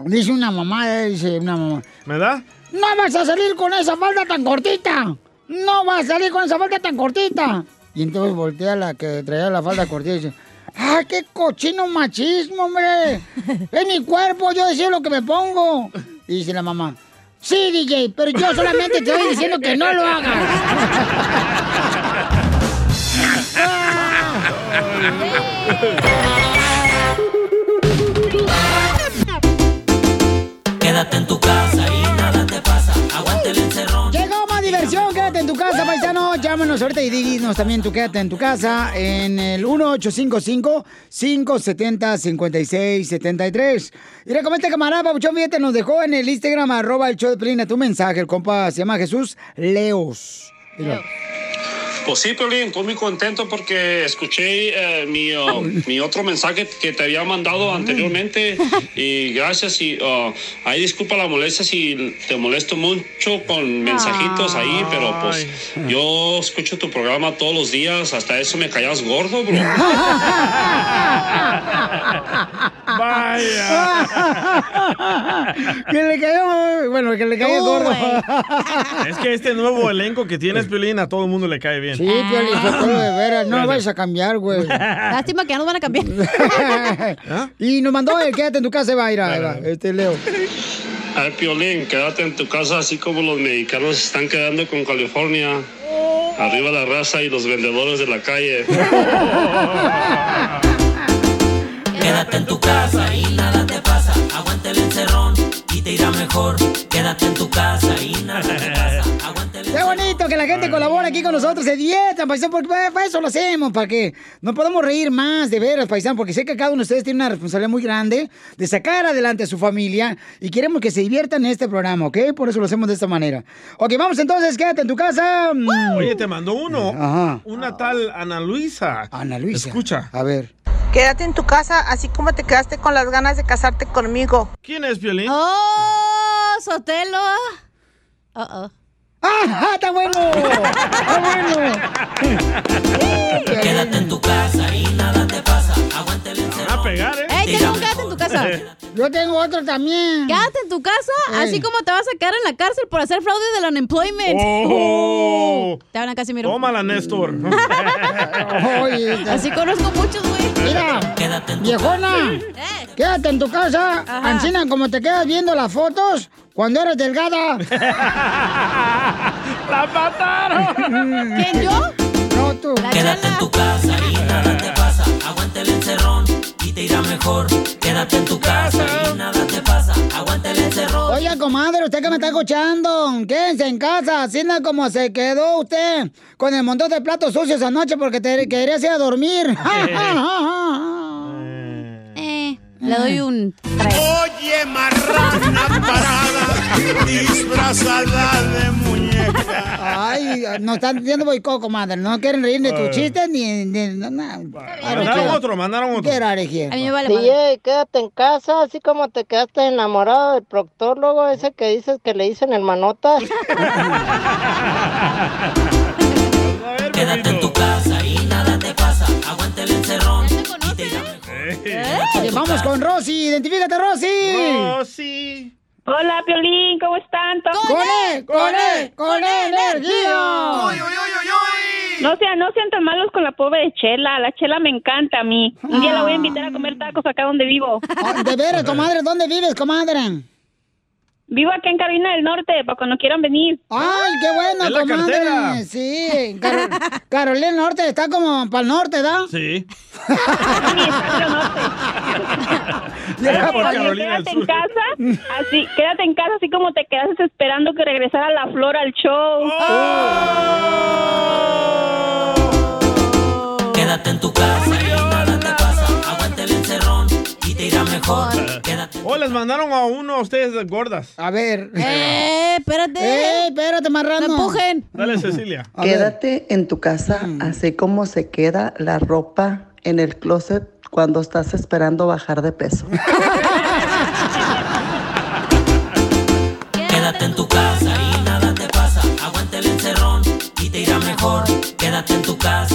Speaker 2: dice una mamá, eh, dice una mamá.
Speaker 4: ¿Me da?
Speaker 2: no vas a salir con esa falda tan cortita. No vas a salir con esa falda tan cortita. Y entonces voltea la que traía la falda cortita y dice, ¡ay, qué cochino machismo, hombre! [laughs] Es mi cuerpo, yo decido lo que me pongo. Y dice la mamá, sí, DJ, pero yo solamente te estoy diciendo que no lo hagas. [laughs] [laughs]
Speaker 1: Quédate en tu casa y nada te pasa. Aguante el encerrón.
Speaker 2: Llegó más diversión, quédate en tu casa, paisano. Llámanos ahorita y dinos también tú quédate en tu casa en el 1855-570-5673. Mira, como este camarada, Pabuchón, fíjate, nos dejó en el Instagram, arroba el show de Pelina, tu mensaje. El compa se llama Jesús Leos. Mira.
Speaker 15: Pues sí, Piolín, estoy muy contento porque escuché eh, mi, uh, mi otro mensaje que te había mandado anteriormente y gracias y uh, ahí disculpa la molestia si te molesto mucho con mensajitos ahí, pero pues yo escucho tu programa todos los días, hasta eso me callas gordo, bro. [laughs]
Speaker 2: que le cayó, bueno, que le cayó gordo.
Speaker 4: Es que este nuevo elenco que tienes, Piolín, a todo el mundo le cae bien.
Speaker 2: Sí, Piolín, de veras, no lo vayas a cambiar, güey.
Speaker 3: Lástima que ya nos van a cambiar. [laughs]
Speaker 2: y nos mandó el quédate en tu casa, va a ir, ahí va, este Leo.
Speaker 15: Ay, Piolín, quédate en tu casa así como los mexicanos se están quedando con California. Arriba la raza y los vendedores de la calle. [laughs]
Speaker 1: Quédate en tu casa y nada te pasa. Aguante el encerrón y te irá mejor. Quédate en tu casa y nada te pasa. [laughs] Aguante el
Speaker 2: Qué bonito que la gente colabora aquí con nosotros, se diviertan, paisano, porque para para eso lo hacemos, para que nos podamos reír más, de veras, paisano, porque sé que cada uno de ustedes tiene una responsabilidad muy grande de sacar adelante a su familia y queremos que se diviertan en este programa, ¿ok? Por eso lo hacemos de esta manera. Ok, vamos entonces, quédate en tu casa.
Speaker 4: Oye, te mandó uno.
Speaker 2: Ajá.
Speaker 4: Una tal Ana Luisa.
Speaker 2: Ana Luisa.
Speaker 4: Escucha.
Speaker 2: A ver.
Speaker 16: Quédate en tu casa, así como te quedaste con las ganas de casarte conmigo.
Speaker 4: ¿Quién es Violín?
Speaker 3: ¡Oh, Sotelo! Uh-oh.
Speaker 2: ¡Ah, está bueno! ¡Está bueno!
Speaker 1: Quédate en tu casa y nada te pasa. Aguante el encerrón.
Speaker 4: a pegar, ¿eh?
Speaker 3: ¡Ey, en tu casa! [laughs]
Speaker 2: Yo tengo otro también.
Speaker 3: Quédate en tu casa, así como te vas a quedar en la cárcel por hacer fraude del unemployment.
Speaker 4: Oh.
Speaker 3: Te van a Casimiro.
Speaker 4: Tómala, Néstor. [laughs] [laughs]
Speaker 3: Así conozco muchos, güey.
Speaker 2: Mira, viejona, quédate en tu casa, Ancina, como te quedas viendo las fotos cuando eres delgada.
Speaker 4: ¡La mataron!
Speaker 3: ¿Quién, yo?
Speaker 2: No, tú.
Speaker 1: Quédate en tu casa y nada te pasa. Aguante el encerrón te irá mejor. Quédate en tu casa y nada te pasa. Aguante el encerrón.
Speaker 2: Oiga, comadre, usted que me está escuchando, quédense en casa, así no como se quedó usted con el montón de platos sucios anoche porque te querías ir a dormir. [laughs]
Speaker 3: Eh, le doy un
Speaker 1: Oye, marrana parada, [laughs] disfrazada de muñeca.
Speaker 2: Ay, nos están diciendo boicot, comadre. No quieren reír de tus chistes ni de... No, no.
Speaker 4: Mandaron otro, mandaron otro.
Speaker 2: Of here.
Speaker 3: A mí me vale
Speaker 16: DJ, quédate en casa, así como te quedaste enamorado del proctólogo ese que dices que le dicen el manota. [laughs]
Speaker 1: Quédate en tu casa y nada te pasa. Aguante el encerrón y te.
Speaker 2: Ok, Vamos con Rosy, identifícate, Rosy.
Speaker 4: Rosy.
Speaker 11: Hola, Piolín, ¿cómo están?
Speaker 2: ¡Con él! ¡Con él! ¡Con energía!
Speaker 11: No sean, no sean tan malos con la pobre Chela. La Chela me encanta a mí. Un día la voy a invitar a comer tacos acá donde vivo.
Speaker 2: Ah, De veras, comadre, ¿dónde vives, comadre?
Speaker 11: Vivo acá en Carolina del Norte, para cuando quieran venir.
Speaker 2: ¡Ay, qué bueno,
Speaker 11: Es la
Speaker 2: comadre!
Speaker 11: cartera.
Speaker 2: Sí, Car- [laughs] Carolina del Norte está como para el norte, ¿da?
Speaker 4: Sí. [laughs]
Speaker 2: Por Carolina del
Speaker 11: quédate en casa, [laughs] así, quédate en casa así como te quedaste esperando que regresara la flor al show.
Speaker 1: Quédate en tu casa y nada te pasa. Mejor. Quédate. [laughs]
Speaker 4: Oh, les mandaron a uno a ustedes gordas.
Speaker 2: A ver. [laughs]
Speaker 3: ¡Eh, espérate!
Speaker 2: ¡Eh, espérate, marrano!
Speaker 3: ¡Me empujen!
Speaker 4: Dale, Cecilia.
Speaker 17: Quédate en tu casa, así como se queda la ropa en el closet cuando estás esperando bajar de peso. [laughs]
Speaker 1: Quédate en tu casa y nada te pasa. Aguante el encerrón y te irá mejor. Quédate en tu casa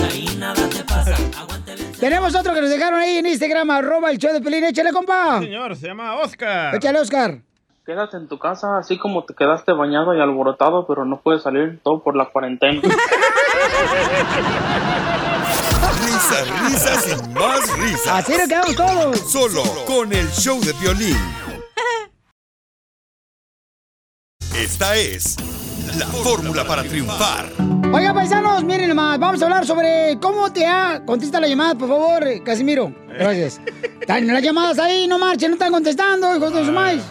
Speaker 2: Tenemos otro que nos dejaron ahí en Instagram, arroba el show de Pelín. Échale, compa.
Speaker 4: Señor, se llama Oscar.
Speaker 2: Échale, Oscar.
Speaker 18: quédate en tu casa así como te quedaste bañado y alborotado, pero no puedes salir todo por la cuarentena. [laughs]
Speaker 5: Risas, risas y más risas.
Speaker 2: Así nos quedamos todos.
Speaker 5: Solo con el show de violín. [laughs] Esta es la fórmula para triunfar.
Speaker 2: Oiga, paisanos, miren nomás, vamos a hablar sobre cómo te ha... Contesta la llamada, por favor, Casimiro. Gracias. [laughs] Están las llamadas ahí, no marchen, no están contestando, hijos de su maíz.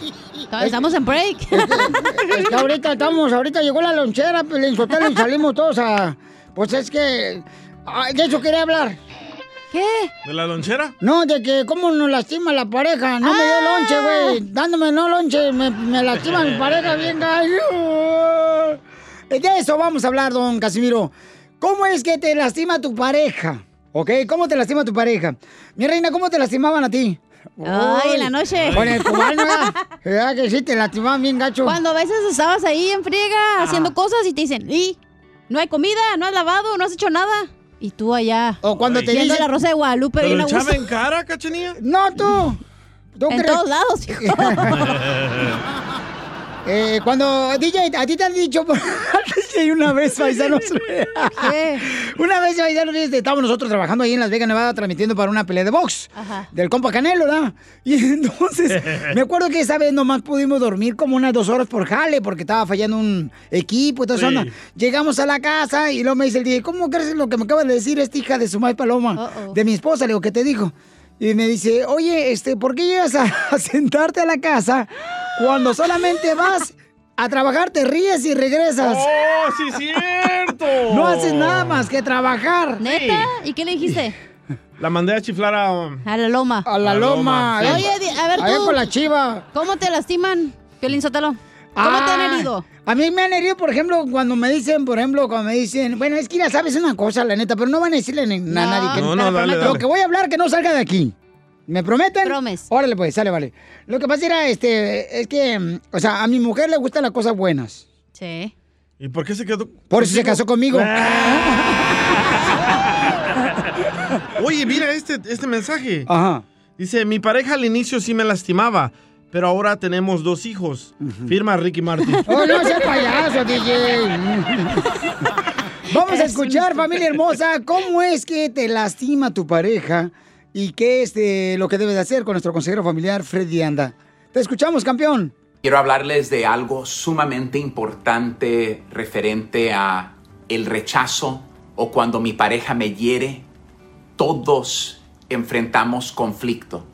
Speaker 3: Estamos en break.
Speaker 2: Es que ahorita estamos, ahorita llegó la lonchera, Pelín Sotelo, y salimos todos a... Pues es que... De eso quería hablar.
Speaker 3: ¿Qué?
Speaker 4: ¿De la lonchera?
Speaker 2: No, de que cómo nos lastima la pareja. No me dio lonche, güey. Dándome no lonche, me, me lastima mi pareja bien gallo. De eso vamos a hablar, don Casimiro. ¿Cómo es que te lastima tu pareja? ¿Ok? ¿Cómo te lastima tu pareja? Mi reina, ¿cómo te lastimaban a ti?
Speaker 3: Ay, en la noche.
Speaker 2: Con el cubano, ¿verdad? [laughs] ¿Verdad que sí te lastimaban bien gacho?
Speaker 3: Cuando a veces estabas ahí en friega haciendo cosas y te dicen, y no hay comida, no has lavado, no has hecho nada. Y tú allá.
Speaker 2: O cuando te dicen-
Speaker 3: la Rosa de Guadalupe
Speaker 4: ¿Te lo echaba en cara, cachanilla?
Speaker 2: No, tú. [laughs] ¿Tú
Speaker 3: En
Speaker 2: crees?
Speaker 3: todos lados, hijo. [laughs]
Speaker 2: Eh, cuando, DJ, a ti te han dicho, [laughs] una vez, paisanos. [laughs] Una vez, paisanos, este, estábamos nosotros trabajando ahí en Las Vegas, Nevada, transmitiendo para una pelea de box.
Speaker 3: Ajá.
Speaker 2: Del compa Canelo, ¿verdad? Y entonces, [laughs] me acuerdo que esa vez nomás pudimos dormir como unas dos horas por jale, porque estaba fallando un equipo y todo eso.
Speaker 1: Sí.
Speaker 2: Llegamos a la casa y luego me dice el DJ, ¿cómo crees lo que me acaba de decir esta hija de su madre Paloma? De mi esposa, le digo, ¿qué te dijo? Y me dice, oye, este, ¿por qué llegas a, a sentarte a la casa cuando solamente vas a trabajar, te ríes y regresas?
Speaker 4: ¡Oh, sí, cierto! [laughs]
Speaker 2: No haces nada más que trabajar.
Speaker 3: ¿Neta? ¿Y qué le dijiste?
Speaker 4: La mandé a chiflar a...
Speaker 3: A la loma.
Speaker 2: A la loma.
Speaker 4: sí.
Speaker 3: Oye, a ver
Speaker 2: Allá
Speaker 3: tú.
Speaker 2: con la chiva.
Speaker 3: ¿Cómo te lastiman, Piolín Sotelo? ¿Cómo te han
Speaker 2: Ah,
Speaker 3: herido?
Speaker 2: A mí me han herido, por ejemplo, cuando me dicen, por ejemplo, cuando me dicen, bueno, es que ya sabes una cosa, la neta, pero no van a decirle ni- a nadie que
Speaker 4: No, no, dale,
Speaker 2: Lo
Speaker 4: dale.
Speaker 2: que voy a hablar que no salga de aquí. ¿Me prometen?
Speaker 3: Promes.
Speaker 2: Órale, pues, sale, vale. Lo que pasa era, este, es que, mm, o sea, a mi mujer le gustan las cosas buenas.
Speaker 3: Sí.
Speaker 4: ¿Y por qué se quedó?
Speaker 2: Por eso se casó conmigo. [laughs]
Speaker 4: Oye, mira este, este mensaje.
Speaker 2: Ajá.
Speaker 4: Dice, mi pareja al inicio sí me lastimaba, pero ahora tenemos dos hijos. Firma Ricky Martin. [laughs]
Speaker 2: Oh, no seas payaso, DJ. [laughs] Vamos a escuchar, familia hermosa, cómo es que te lastima tu pareja y qué es eh, lo que debes de hacer con nuestro consejero familiar, Freddy Anda. Te escuchamos, campeón.
Speaker 19: Quiero hablarles de algo sumamente importante referente a el rechazo o cuando mi pareja me hiere. Todos enfrentamos conflicto.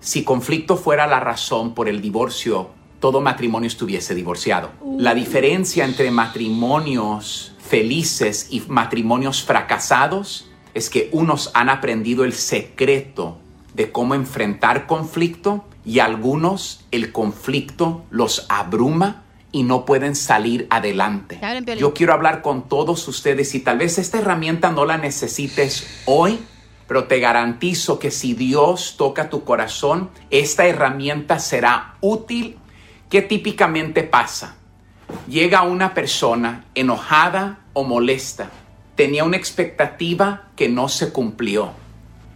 Speaker 19: Si conflicto fuera la razón por el divorcio, todo matrimonio estuviese divorciado. La diferencia entre matrimonios felices y matrimonios fracasados es que unos han aprendido el secreto de cómo enfrentar conflicto y algunos el conflicto los abruma y no pueden salir adelante. Yo quiero hablar con todos ustedes y tal vez esta herramienta no la necesites hoy, pero te garantizo que si Dios toca tu corazón, esta herramienta será útil. ¿Qué típicamente pasa? Llega una persona enojada o molesta. Tenía una expectativa que no se cumplió.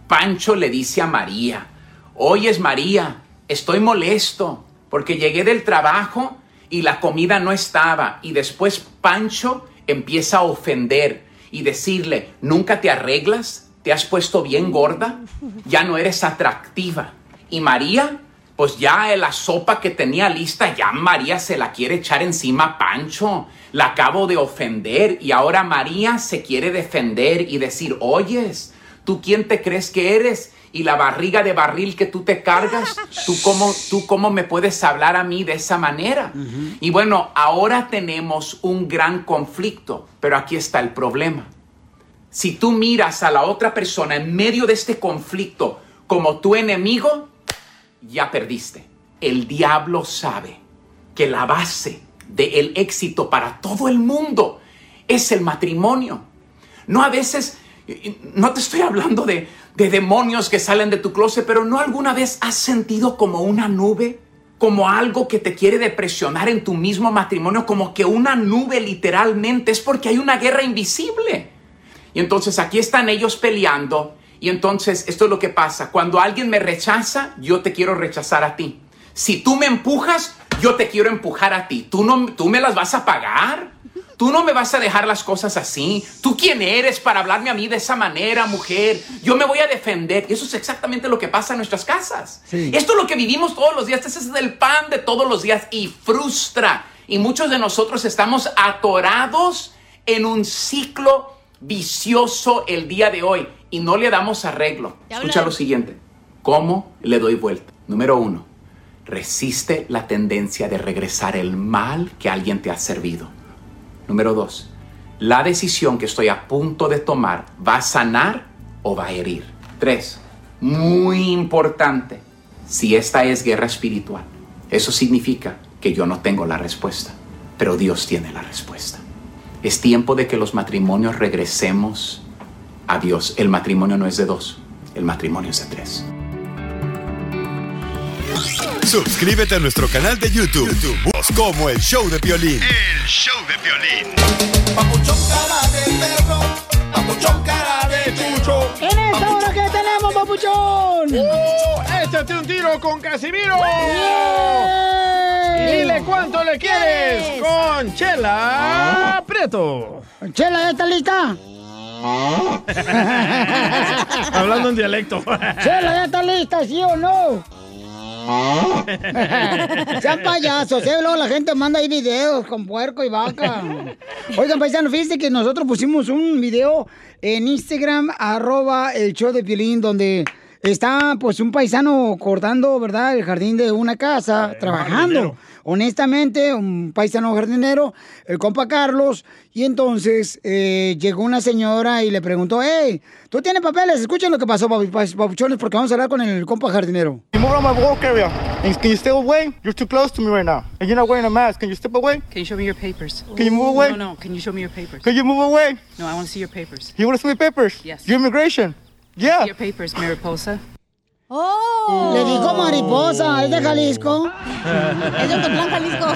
Speaker 19: Pancho le dice a María, oyes María, estoy molesto porque llegué del trabajo y la comida no estaba. Y después Pancho empieza a ofender y decirle, nunca te arreglas, te has puesto bien gorda, ya no eres atractiva. Y María, pues ya la sopa que tenía lista, ya María se la quiere echar encima a Pancho. La acabo de ofender y ahora María se quiere defender y decir, oyes, ¿tú quién te crees que eres? Y la barriga de barril que tú te cargas, ¿tú cómo, tú cómo me puedes hablar a mí de esa manera? Y bueno, ahora tenemos un gran conflicto, pero aquí está el problema. Si tú miras a la otra persona en medio de este conflicto como tu enemigo, ya perdiste. El diablo sabe que la base del éxito para todo el mundo es el matrimonio. No a veces, no te estoy hablando de, de demonios que salen de tu closet, pero no alguna vez has sentido como una nube, como algo que te quiere depresionar en tu mismo matrimonio, como que una nube literalmente es porque hay una guerra invisible. Y entonces aquí están ellos peleando. Y entonces esto es lo que pasa. Cuando alguien me rechaza, yo te quiero rechazar a ti. Si tú me empujas, Yo te quiero empujar a ti. ¿Tú, no, ¿Tú me las vas a pagar? Tú no me vas a dejar las cosas así. ¿Tú quién eres para hablarme a mí de esa manera, mujer? Yo me voy a defender. Y eso es exactamente lo que pasa en nuestras casas. Esto es lo que vivimos todos los días. Este es el pan de todos los días y frustra. Y muchos de nosotros estamos atorados en un ciclo vicioso el día de hoy y no le damos arreglo. Escucha lo siguiente. ¿Cómo le doy vuelta? Número uno, resiste la tendencia de regresar el mal que alguien te ha servido. Número dos, la decisión que estoy a punto de tomar va a sanar o va a herir. Tres, muy importante, si esta es guerra espiritual, eso significa que yo no tengo la respuesta, pero Dios tiene la respuesta. Es tiempo de que los matrimonios regresemos a Dios. El matrimonio no es de dos, el matrimonio es de tres.
Speaker 5: Suscríbete a nuestro canal de YouTube. YouTube, como el show de violín.
Speaker 1: El show de violín. Papuchón cara de perro, papuchón cara de chucho.
Speaker 2: En esta hora que tenemos, papuchón.
Speaker 4: Uh, échate un tiro con Casimiro. Y dile cuánto le quieres con Chela Prieto.
Speaker 2: Chela, ¿ya está lista? [laughs]
Speaker 4: Hablando en dialecto.
Speaker 2: Chela, ¿ya está lista, sí o no? Sean payasos, ¿eh? Luego la gente manda ahí videos con puerco y vaca. Oigan, paisano, fíjense que nosotros pusimos un video en Instagram, arroba el show de Piolín, donde está pues un paisano cortando, ¿verdad? El jardín de una casa, trabajando. Honestamente, un paisano jardinero, el compa Carlos, y entonces eh, llegó una señora y le preguntó, hey, ¿tú tienes papeles? Escuchen lo que pasó, papu- pa- papuchones, porque vamos a hablar con el compa jardinero.
Speaker 20: You move around my work area. And can you step away? You're too close to me right now. And you're not wearing a mask. Can you step away?
Speaker 8: Can you show me your papers?
Speaker 20: Can you move away?
Speaker 8: No, no. Can you show me your papers?
Speaker 20: Can you move away?
Speaker 8: No, I want to see your papers.
Speaker 20: You want to see my papers?
Speaker 8: Yes.
Speaker 20: Your immigration. Yeah.
Speaker 8: Your papers, Mariposa.
Speaker 3: ¡Oh!
Speaker 2: Le dijo mariposa, es de Jalisco. [laughs]
Speaker 3: Es de Ocotlán, Jalisco. [laughs]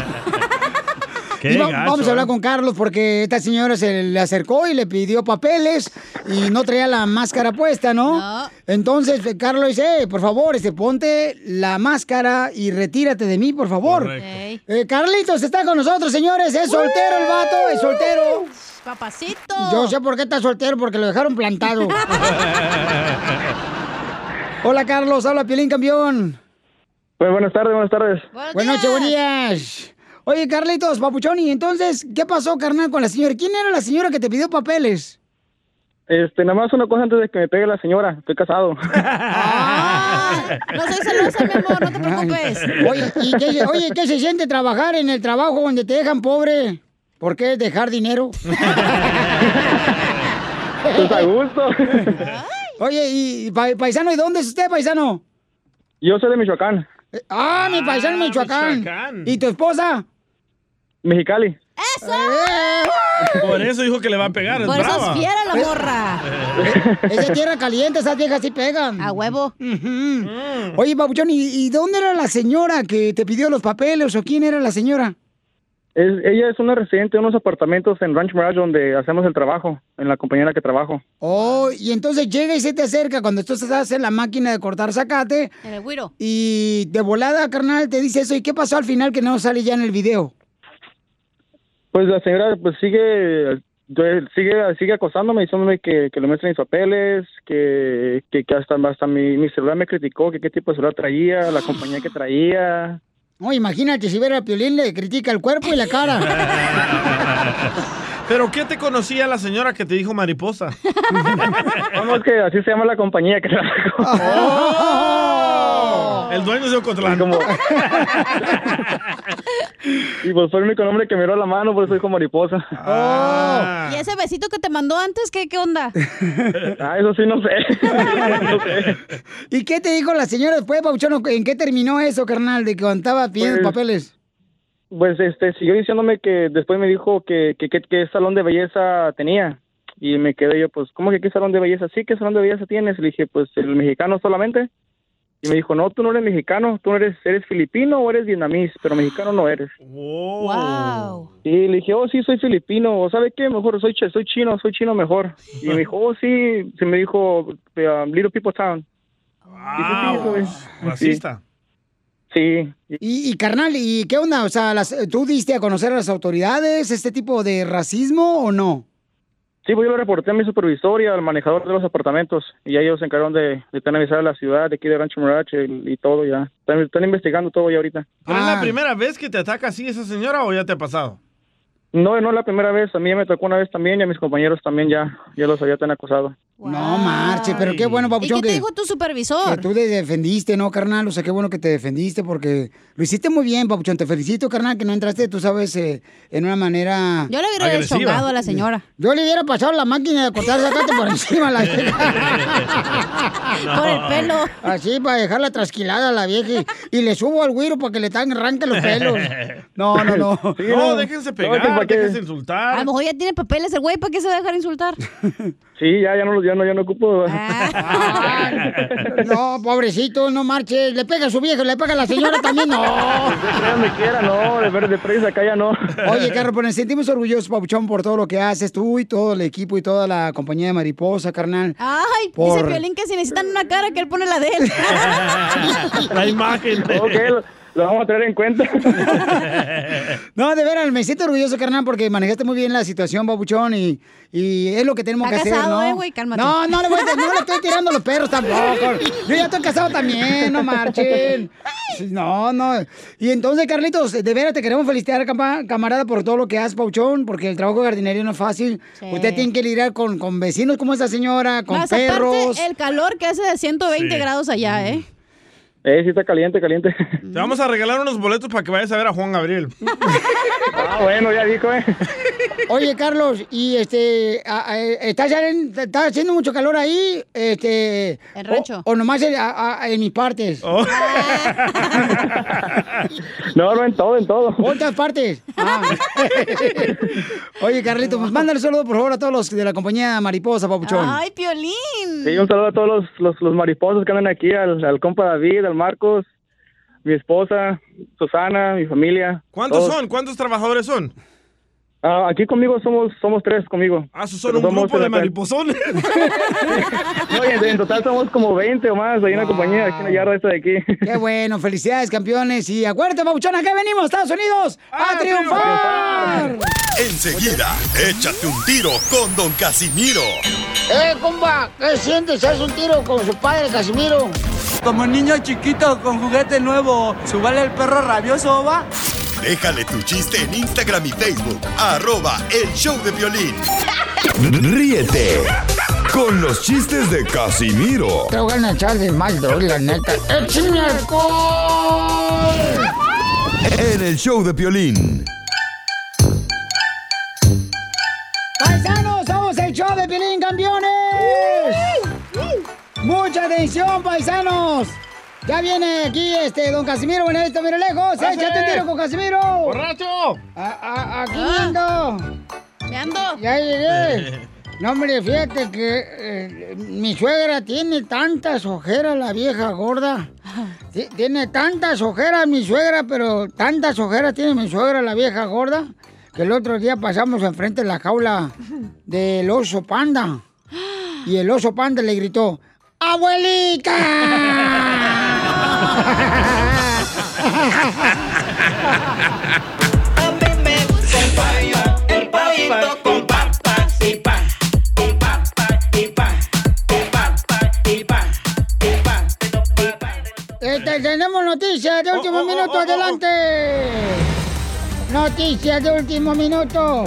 Speaker 2: Y va- vamos a hablar con Carlos porque esta señora se le acercó y le pidió papeles y no traía la máscara puesta, ¿no? Entonces eh, Carlos dice, "Eh, por favor, este, ponte la máscara y retírate de mí, por favor.
Speaker 3: Correcto.
Speaker 2: Eh, Carlitos está con nosotros, señores. Es soltero el vato, es soltero.
Speaker 3: Papacito.
Speaker 2: Yo sé por qué está soltero, porque lo dejaron plantado. [laughs] Hola, Carlos. Habla Piolín Campeón.
Speaker 21: Pues buenas tardes, buenas tardes.
Speaker 2: Buenas noches, buenos días. Oye, Carlitos, papuchón, y entonces, ¿qué pasó, carnal, con la señora? ¿Quién era la señora que te pidió papeles?
Speaker 21: Este, nada más una cosa antes de que me pegue la señora. Estoy casado.
Speaker 3: No soy celosa, mi amor, no te preocupes.
Speaker 2: Oye, ¿y qué, oye, ¿qué se siente trabajar en el trabajo donde te dejan pobre? ¿Por qué dejar dinero?
Speaker 21: Pues a gusto. [laughs]
Speaker 2: Oye, y pa- paisano, ¿y dónde es usted, paisano?
Speaker 21: Yo soy de Michoacán,
Speaker 2: Ah, mi paisano en Michoacán.
Speaker 4: Michoacán.
Speaker 2: ¿Y tu esposa?
Speaker 21: Mexicali.
Speaker 4: Por eso dijo que le va a pegar. Es
Speaker 3: Por eso
Speaker 4: brava.
Speaker 3: es fiera la morra. [laughs]
Speaker 2: Es de tierra caliente, esas viejas sí pegan.
Speaker 3: A huevo.
Speaker 2: Oye, papuchón, ¿y, y dónde era la señora que te pidió los papeles o quién era la señora?
Speaker 21: Es, ella es una residente de unos apartamentos en Ranch Mirage donde hacemos el trabajo, en la compañía en la que trabajo.
Speaker 2: Oh, y entonces llega y se te acerca cuando tú estás en la máquina de cortar zacate
Speaker 3: En el güiro.
Speaker 2: y de volada, carnal, te dice eso. ¿Y qué pasó al final que no sale ya en el video?
Speaker 21: Pues la señora pues sigue sigue sigue acosándome diciéndome que, que le muestre mis papeles, que, que, que hasta, hasta mi, mi celular me criticó, que qué tipo de celular traía, la compañía que traía.
Speaker 2: No, imagínate, si viera a Piolín le critica el cuerpo y la cara. [laughs]
Speaker 4: ¿Pero qué te conocía la señora que te dijo mariposa? [laughs]
Speaker 21: Vamos que así se llama la compañía que trabajo. [laughs]
Speaker 4: Oh. El dueño de Ocotlán. [laughs]
Speaker 21: Y pues fue el único nombre que dio la mano, por eso dijo mariposa.
Speaker 3: ¿Y ese besito que te mandó antes, qué, qué onda? [laughs]
Speaker 21: Ah, eso sí no sé. [laughs] No sé.
Speaker 2: ¿Y qué te dijo la señora después, Pauchón? ¿En qué terminó eso, carnal, de que cuando estaba pidiendo
Speaker 21: Pues-
Speaker 2: papeles?
Speaker 21: Pues este siguió diciéndome que después me dijo que que, que, que salón de belleza tenía. Y me quedé yo, pues, ¿cómo que qué salón de belleza? Sí, ¿qué salón de belleza tienes? Le dije, pues, el mexicano solamente. Y me dijo, no, tú no eres mexicano, tú eres, eres filipino o eres vietnamís, pero mexicano no eres.
Speaker 3: Wow.
Speaker 21: Y le dije, oh, sí, soy filipino, o ¿sabe qué? Mejor soy, soy chino, soy chino mejor. Y me dijo, oh, sí, se me dijo, um, Little People Town. Sí, es.
Speaker 4: Racista.
Speaker 21: Sí.
Speaker 2: Y, y, carnal, ¿y qué onda? O sea, las- ¿tú diste a conocer a las autoridades este tipo de racismo o no?
Speaker 21: Sí, pues yo lo reporté a mi supervisor y al manejador de los apartamentos y ya ellos se encargaron de, de tener a la ciudad de aquí de Rancho Morache y, y todo ya. Están, están investigando todo ya ahorita.
Speaker 4: ¿Pero es
Speaker 2: Ah.
Speaker 4: la primera vez que te ataca así esa señora o ya te ha pasado?
Speaker 21: No, no es la primera vez. A mí ya me tocó una vez también y a mis compañeros también ya, ya los había tan
Speaker 2: No marche, pero qué bueno,
Speaker 3: ¿Y
Speaker 2: papuchón.
Speaker 3: qué te
Speaker 2: que-
Speaker 3: dijo tu supervisor?
Speaker 2: Que tú te defendiste, ¿no, carnal? O sea, qué bueno que te defendiste porque lo hiciste muy bien, papuchón. Te felicito, carnal, que no entraste, tú sabes, eh, en una manera...
Speaker 3: Yo le hubiera deschongado a la señora.
Speaker 2: Yo le hubiera pasado la máquina de cortar sacate por encima a la [laughs] vieja. [laughs]
Speaker 3: Por el pelo.
Speaker 2: Así, para dejarla trasquilada a la vieja. Y, y le subo al güiro para que le tan arranque los pelos. No, no, no. [laughs]
Speaker 4: no, déjense pegar, déjense insultar.
Speaker 3: A lo mejor ya tiene papeles el güey, ¿para qué se va a dejar insultar?
Speaker 21: Sí, ya, ya no, ya no, ya no ocupo. [laughs]
Speaker 2: No, pobrecito, no marches. Le pega a su vieja, le pega a la señora también, no.
Speaker 21: Donde quiera, no, de ver de prisa acá ya no.
Speaker 2: Oye, carnal, pues nos sentimos orgullosos, Papuchón, por todo lo que haces tú y todo el equipo y toda la compañía de Mariposa, carnal.
Speaker 3: Ay, dice
Speaker 2: Por-
Speaker 3: Piolín que si necesitan una cara, que él pone la de él. [laughs]
Speaker 4: La imagen.
Speaker 21: Lo, lo vamos a tener en cuenta. [laughs]
Speaker 2: No, de veras, me siento orgulloso, carnal, porque manejaste muy bien la situación, Papuchón, y, y es lo que tenemos
Speaker 3: Está
Speaker 2: que hacer,
Speaker 3: casado,
Speaker 2: ¿no?
Speaker 3: eh, güey, cálmate.
Speaker 2: No, no le, voy a, no le estoy tirando los perros tampoco. Yo ya estoy casado también, no marchen. No, no. Y entonces, Carlitos, de veras te queremos felicitar, cama- camarada, por todo lo que haces, Pauchón, porque el trabajo de jardinería no es fácil.
Speaker 3: Sí.
Speaker 2: Usted tiene que lidiar con, con vecinos como esa señora, con
Speaker 3: Más
Speaker 2: perros.
Speaker 3: aparte, el calor que hace de 120
Speaker 4: Sí.
Speaker 3: grados allá, ¿eh?
Speaker 21: Eh, sí está caliente, caliente.
Speaker 4: Te vamos a regalar unos boletos para que vayas a ver a Juan Gabriel. [laughs]
Speaker 21: Ah, bueno, ya dijo, eh.
Speaker 2: Oye, Carlos, y este, a- a- ¿estás, en- está haciendo mucho calor ahí? Este,
Speaker 3: El rancho.
Speaker 2: O, o nomás en, a- a- en mis partes.
Speaker 4: Oh. [laughs]
Speaker 21: No, no, en todo, en todo.
Speaker 2: ¿Otras partes? Ah. [laughs] Oye, Carlito, pues mándale un saludo, por favor, a todos los de la compañía Mariposa, Papuchón.
Speaker 3: Ay, Piolín.
Speaker 21: Sí, un saludo a todos los, los, los mariposos que andan aquí, al, al compa David, al Marcos, mi esposa, Susana, mi familia.
Speaker 4: ¿Cuántos
Speaker 21: todos.
Speaker 4: son? ¿Cuántos trabajadores son?
Speaker 21: Ah, aquí conmigo somos somos tres conmigo.
Speaker 4: Ah, ¿so son
Speaker 21: Pero
Speaker 4: un
Speaker 21: somos
Speaker 4: grupo de mariposones. [laughs]
Speaker 21: No, en, en total somos como 20 o más ahí en la compañía, aquí en la yarda esta de aquí.
Speaker 2: Qué bueno, felicidades, campeones. Y acuérdate, Papuchón, acá venimos, Estados Unidos, a, triunfar.
Speaker 5: Enseguida, échate un tiro con Don Casimiro.
Speaker 2: ¡Eh, compa! ¿Qué sientes? ¿Haz un tiro con su padre, Casimiro?
Speaker 22: Como niño chiquito con juguete nuevo, ¿subale el perro rabioso, va?
Speaker 5: Déjale tu chiste en Instagram y Facebook, arroba el show de violín. Ríete con los chistes de Casimiro
Speaker 2: Te voy a echar de mal, droga, la neta. ¡Échame
Speaker 5: en el show de violín.
Speaker 2: ¡Paisanos, somos el show de Pilín, campeones! ¡Mucha atención, paisanos! Ya viene aquí este don Casimiro, bueno, esto mire lejos. ¡Échate un tiro con Casimiro!
Speaker 4: ¡Borracho!
Speaker 2: A- a- aquí
Speaker 3: Ah.
Speaker 2: ando.
Speaker 3: ¿Me ando?
Speaker 2: Ya llegué. [laughs] No, hombre, fíjate que eh, mi suegra tiene tantas ojeras, la vieja gorda. [laughs] Ti- Tiene tantas ojeras mi suegra, pero tantas ojeras tiene mi suegra, la vieja gorda, que el otro día pasamos enfrente de la jaula [laughs] del oso panda. [gasps] Y el oso panda le gritó, ¡Abuelita!
Speaker 23: Con papas y pan. Y papas y pan. Y papas y pan. Y pan.
Speaker 2: Este, tenemos noticias de último minuto, adelante. Noticias de último minuto.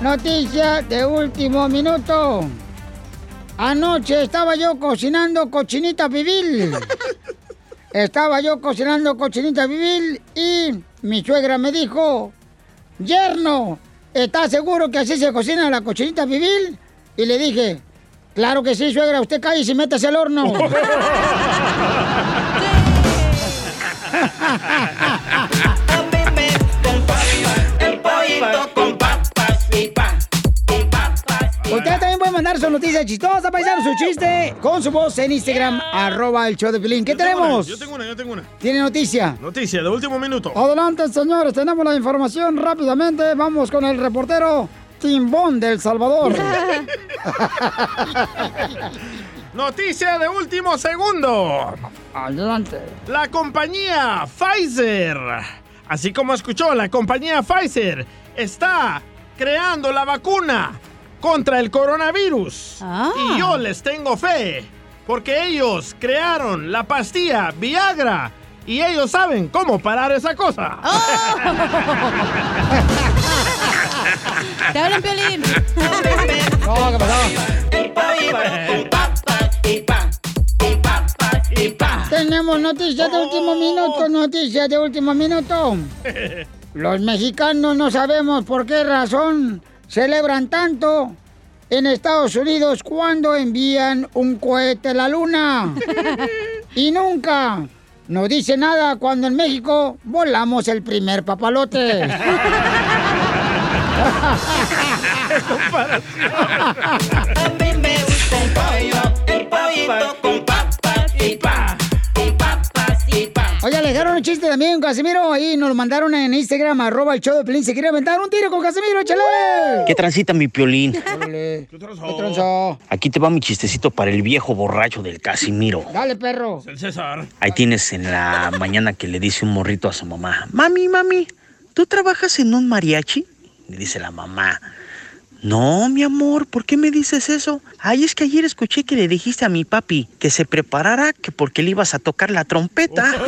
Speaker 2: Noticias de último minuto. Anoche estaba yo cocinando cochinita pibil. [laughs] Estaba yo cocinando cochinita pibil y mi suegra me dijo, yerno, ¿estás seguro que así se cocina la cochinita pibil? Y le dije, claro que sí, suegra, usted cae y se métase al horno. [laughs] [laughs]
Speaker 23: El pavito
Speaker 2: mandar su noticia chistosa, paisano, su chiste, con su voz en Instagram, arroba el show de Pilín. ¿Qué tenemos?
Speaker 4: Yo tengo una, yo tengo una.
Speaker 2: ¿Tiene noticia?
Speaker 4: Noticia de último minuto.
Speaker 2: Adelante, señores, tenemos la información rápidamente. Vamos con el reportero Timbón del Salvador. [laughs]
Speaker 4: Noticia de último segundo.
Speaker 2: Adelante.
Speaker 4: La compañía Pfizer, así como escuchó, la compañía Pfizer está creando la vacuna contra el coronavirus. Y yo les tengo fe, porque ellos crearon la pastilla Viagra y ellos saben cómo parar esa cosa. [laughs]
Speaker 3: ¡Te hablan, Piolín!
Speaker 2: No, ¿qué Tenemos noticias de último minuto, noticias de último minuto. Los mexicanos no sabemos por qué razón celebran tanto en Estados Unidos cuando envían un cohete a la luna. [laughs] Y nunca nos dice nada cuando en México volamos el primer papalote. [laughs] [laughs] Oye, le dejaron un chiste también, Casimiro, ahí nos lo mandaron en Instagram, arroba el show de Pelín. Se quiere aventar un tiro con Casimiro, échale.
Speaker 22: ¿Qué transita mi piolín?
Speaker 2: ¿Qué tranzó?
Speaker 22: Aquí te va mi chistecito para el viejo borracho del Casimiro.
Speaker 2: Dale, perro.
Speaker 4: El César.
Speaker 22: Ahí tienes en la mañana que le dice un morrito a su mamá, mami, mami, ¿tú trabajas en un mariachi? Le dice la mamá, no, mi amor, ¿por qué me dices eso? Ay, es que ayer escuché que le dijiste a mi papi que se preparara que porque le ibas a tocar la trompeta. [laughs]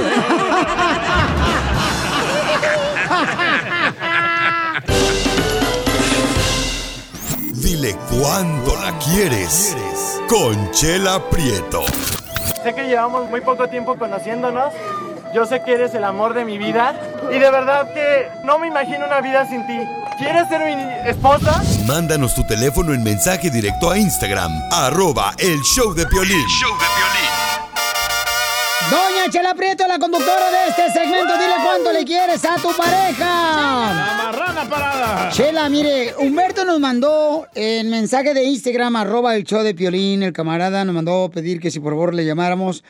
Speaker 5: Dile cuándo la quieres. Conchela Prieto.
Speaker 7: Sé que llevamos muy poco tiempo conociéndonos. Yo sé que eres el amor de mi vida. Y de verdad que no me imagino una vida sin ti. ¿Quieres ser mi esposa?
Speaker 5: Mándanos tu teléfono en mensaje directo a Instagram, arroba el show de Piolín.
Speaker 2: Doña Chela Prieto, la conductora de este segmento, dile cuánto le quieres a tu pareja.
Speaker 4: La marrana parada.
Speaker 2: Chela, mire, Humberto nos mandó en mensaje de Instagram, arroba el show de Piolín, el camarada nos mandó pedir que si por favor le llamáramos.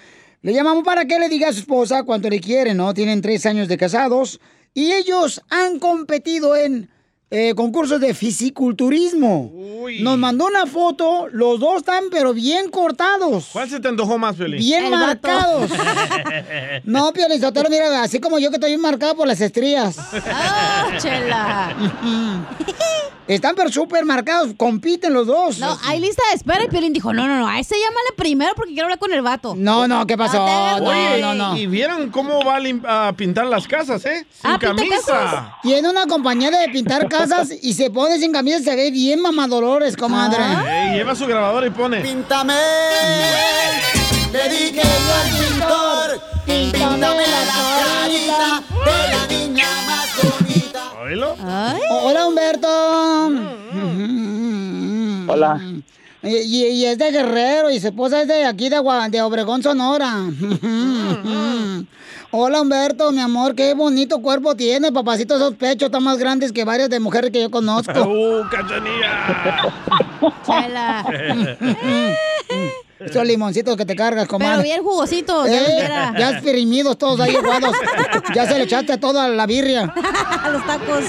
Speaker 2: Le llamamos para que le diga a su esposa cuánto le quiere, ¿no? Tienen tres años de casados y ellos han competido en eh, concursos de fisiculturismo. Nos mandó una foto, los dos están pero bien cortados.
Speaker 4: ¿Cuál se te antojó más, Piolín?
Speaker 2: Bien marcados. [laughs] No, Piolín Sotelo, mira, así como yo que estoy bien marcado por las estrías.
Speaker 3: ¡Ah, chela! [laughs]
Speaker 2: Están pero súper marcados, compiten los dos.
Speaker 3: No, hay lista de espera y Piolín dijo, no, no, no, a ese llámale primero porque quiero hablar con el vato.
Speaker 2: No, no, ¿qué pasó?
Speaker 3: No,
Speaker 2: No,
Speaker 4: Oye,
Speaker 2: no, no.
Speaker 4: y vieron cómo va a, pintar las casas, ¿eh? Sin
Speaker 2: Ah, ¿pinta
Speaker 4: camisa.
Speaker 2: Tiene una compañía de pintar casas [laughs] y se pone sin camisa y se ve bien mamadolores, comadre.
Speaker 4: Ey, lleva su grabador y pone.
Speaker 1: Píntame. Le dije yo al pintor, píntame la carita de la niña más bonita.
Speaker 4: ¿Oílo?
Speaker 2: Hola, Humberto.
Speaker 24: Hola.
Speaker 2: Y, y- y es de Guerrero y su esposa es de aquí, de, Gua- de Obregón, Sonora. Hola, Humberto, mi amor, qué bonito cuerpo tiene, papacito. Esos pechos están más grandes que varias de mujeres que yo conozco. [laughs]
Speaker 4: ¡Uh, cachanilla! [laughs]
Speaker 3: Chela. [laughs]
Speaker 2: Esos limoncitos que te cargas, comadre.
Speaker 3: Pero bien jugositos, ya
Speaker 2: Eh,
Speaker 3: viera.
Speaker 2: ya exprimidos todos ahí aguados. ya se le echaste toda la birria.
Speaker 3: A los tacos.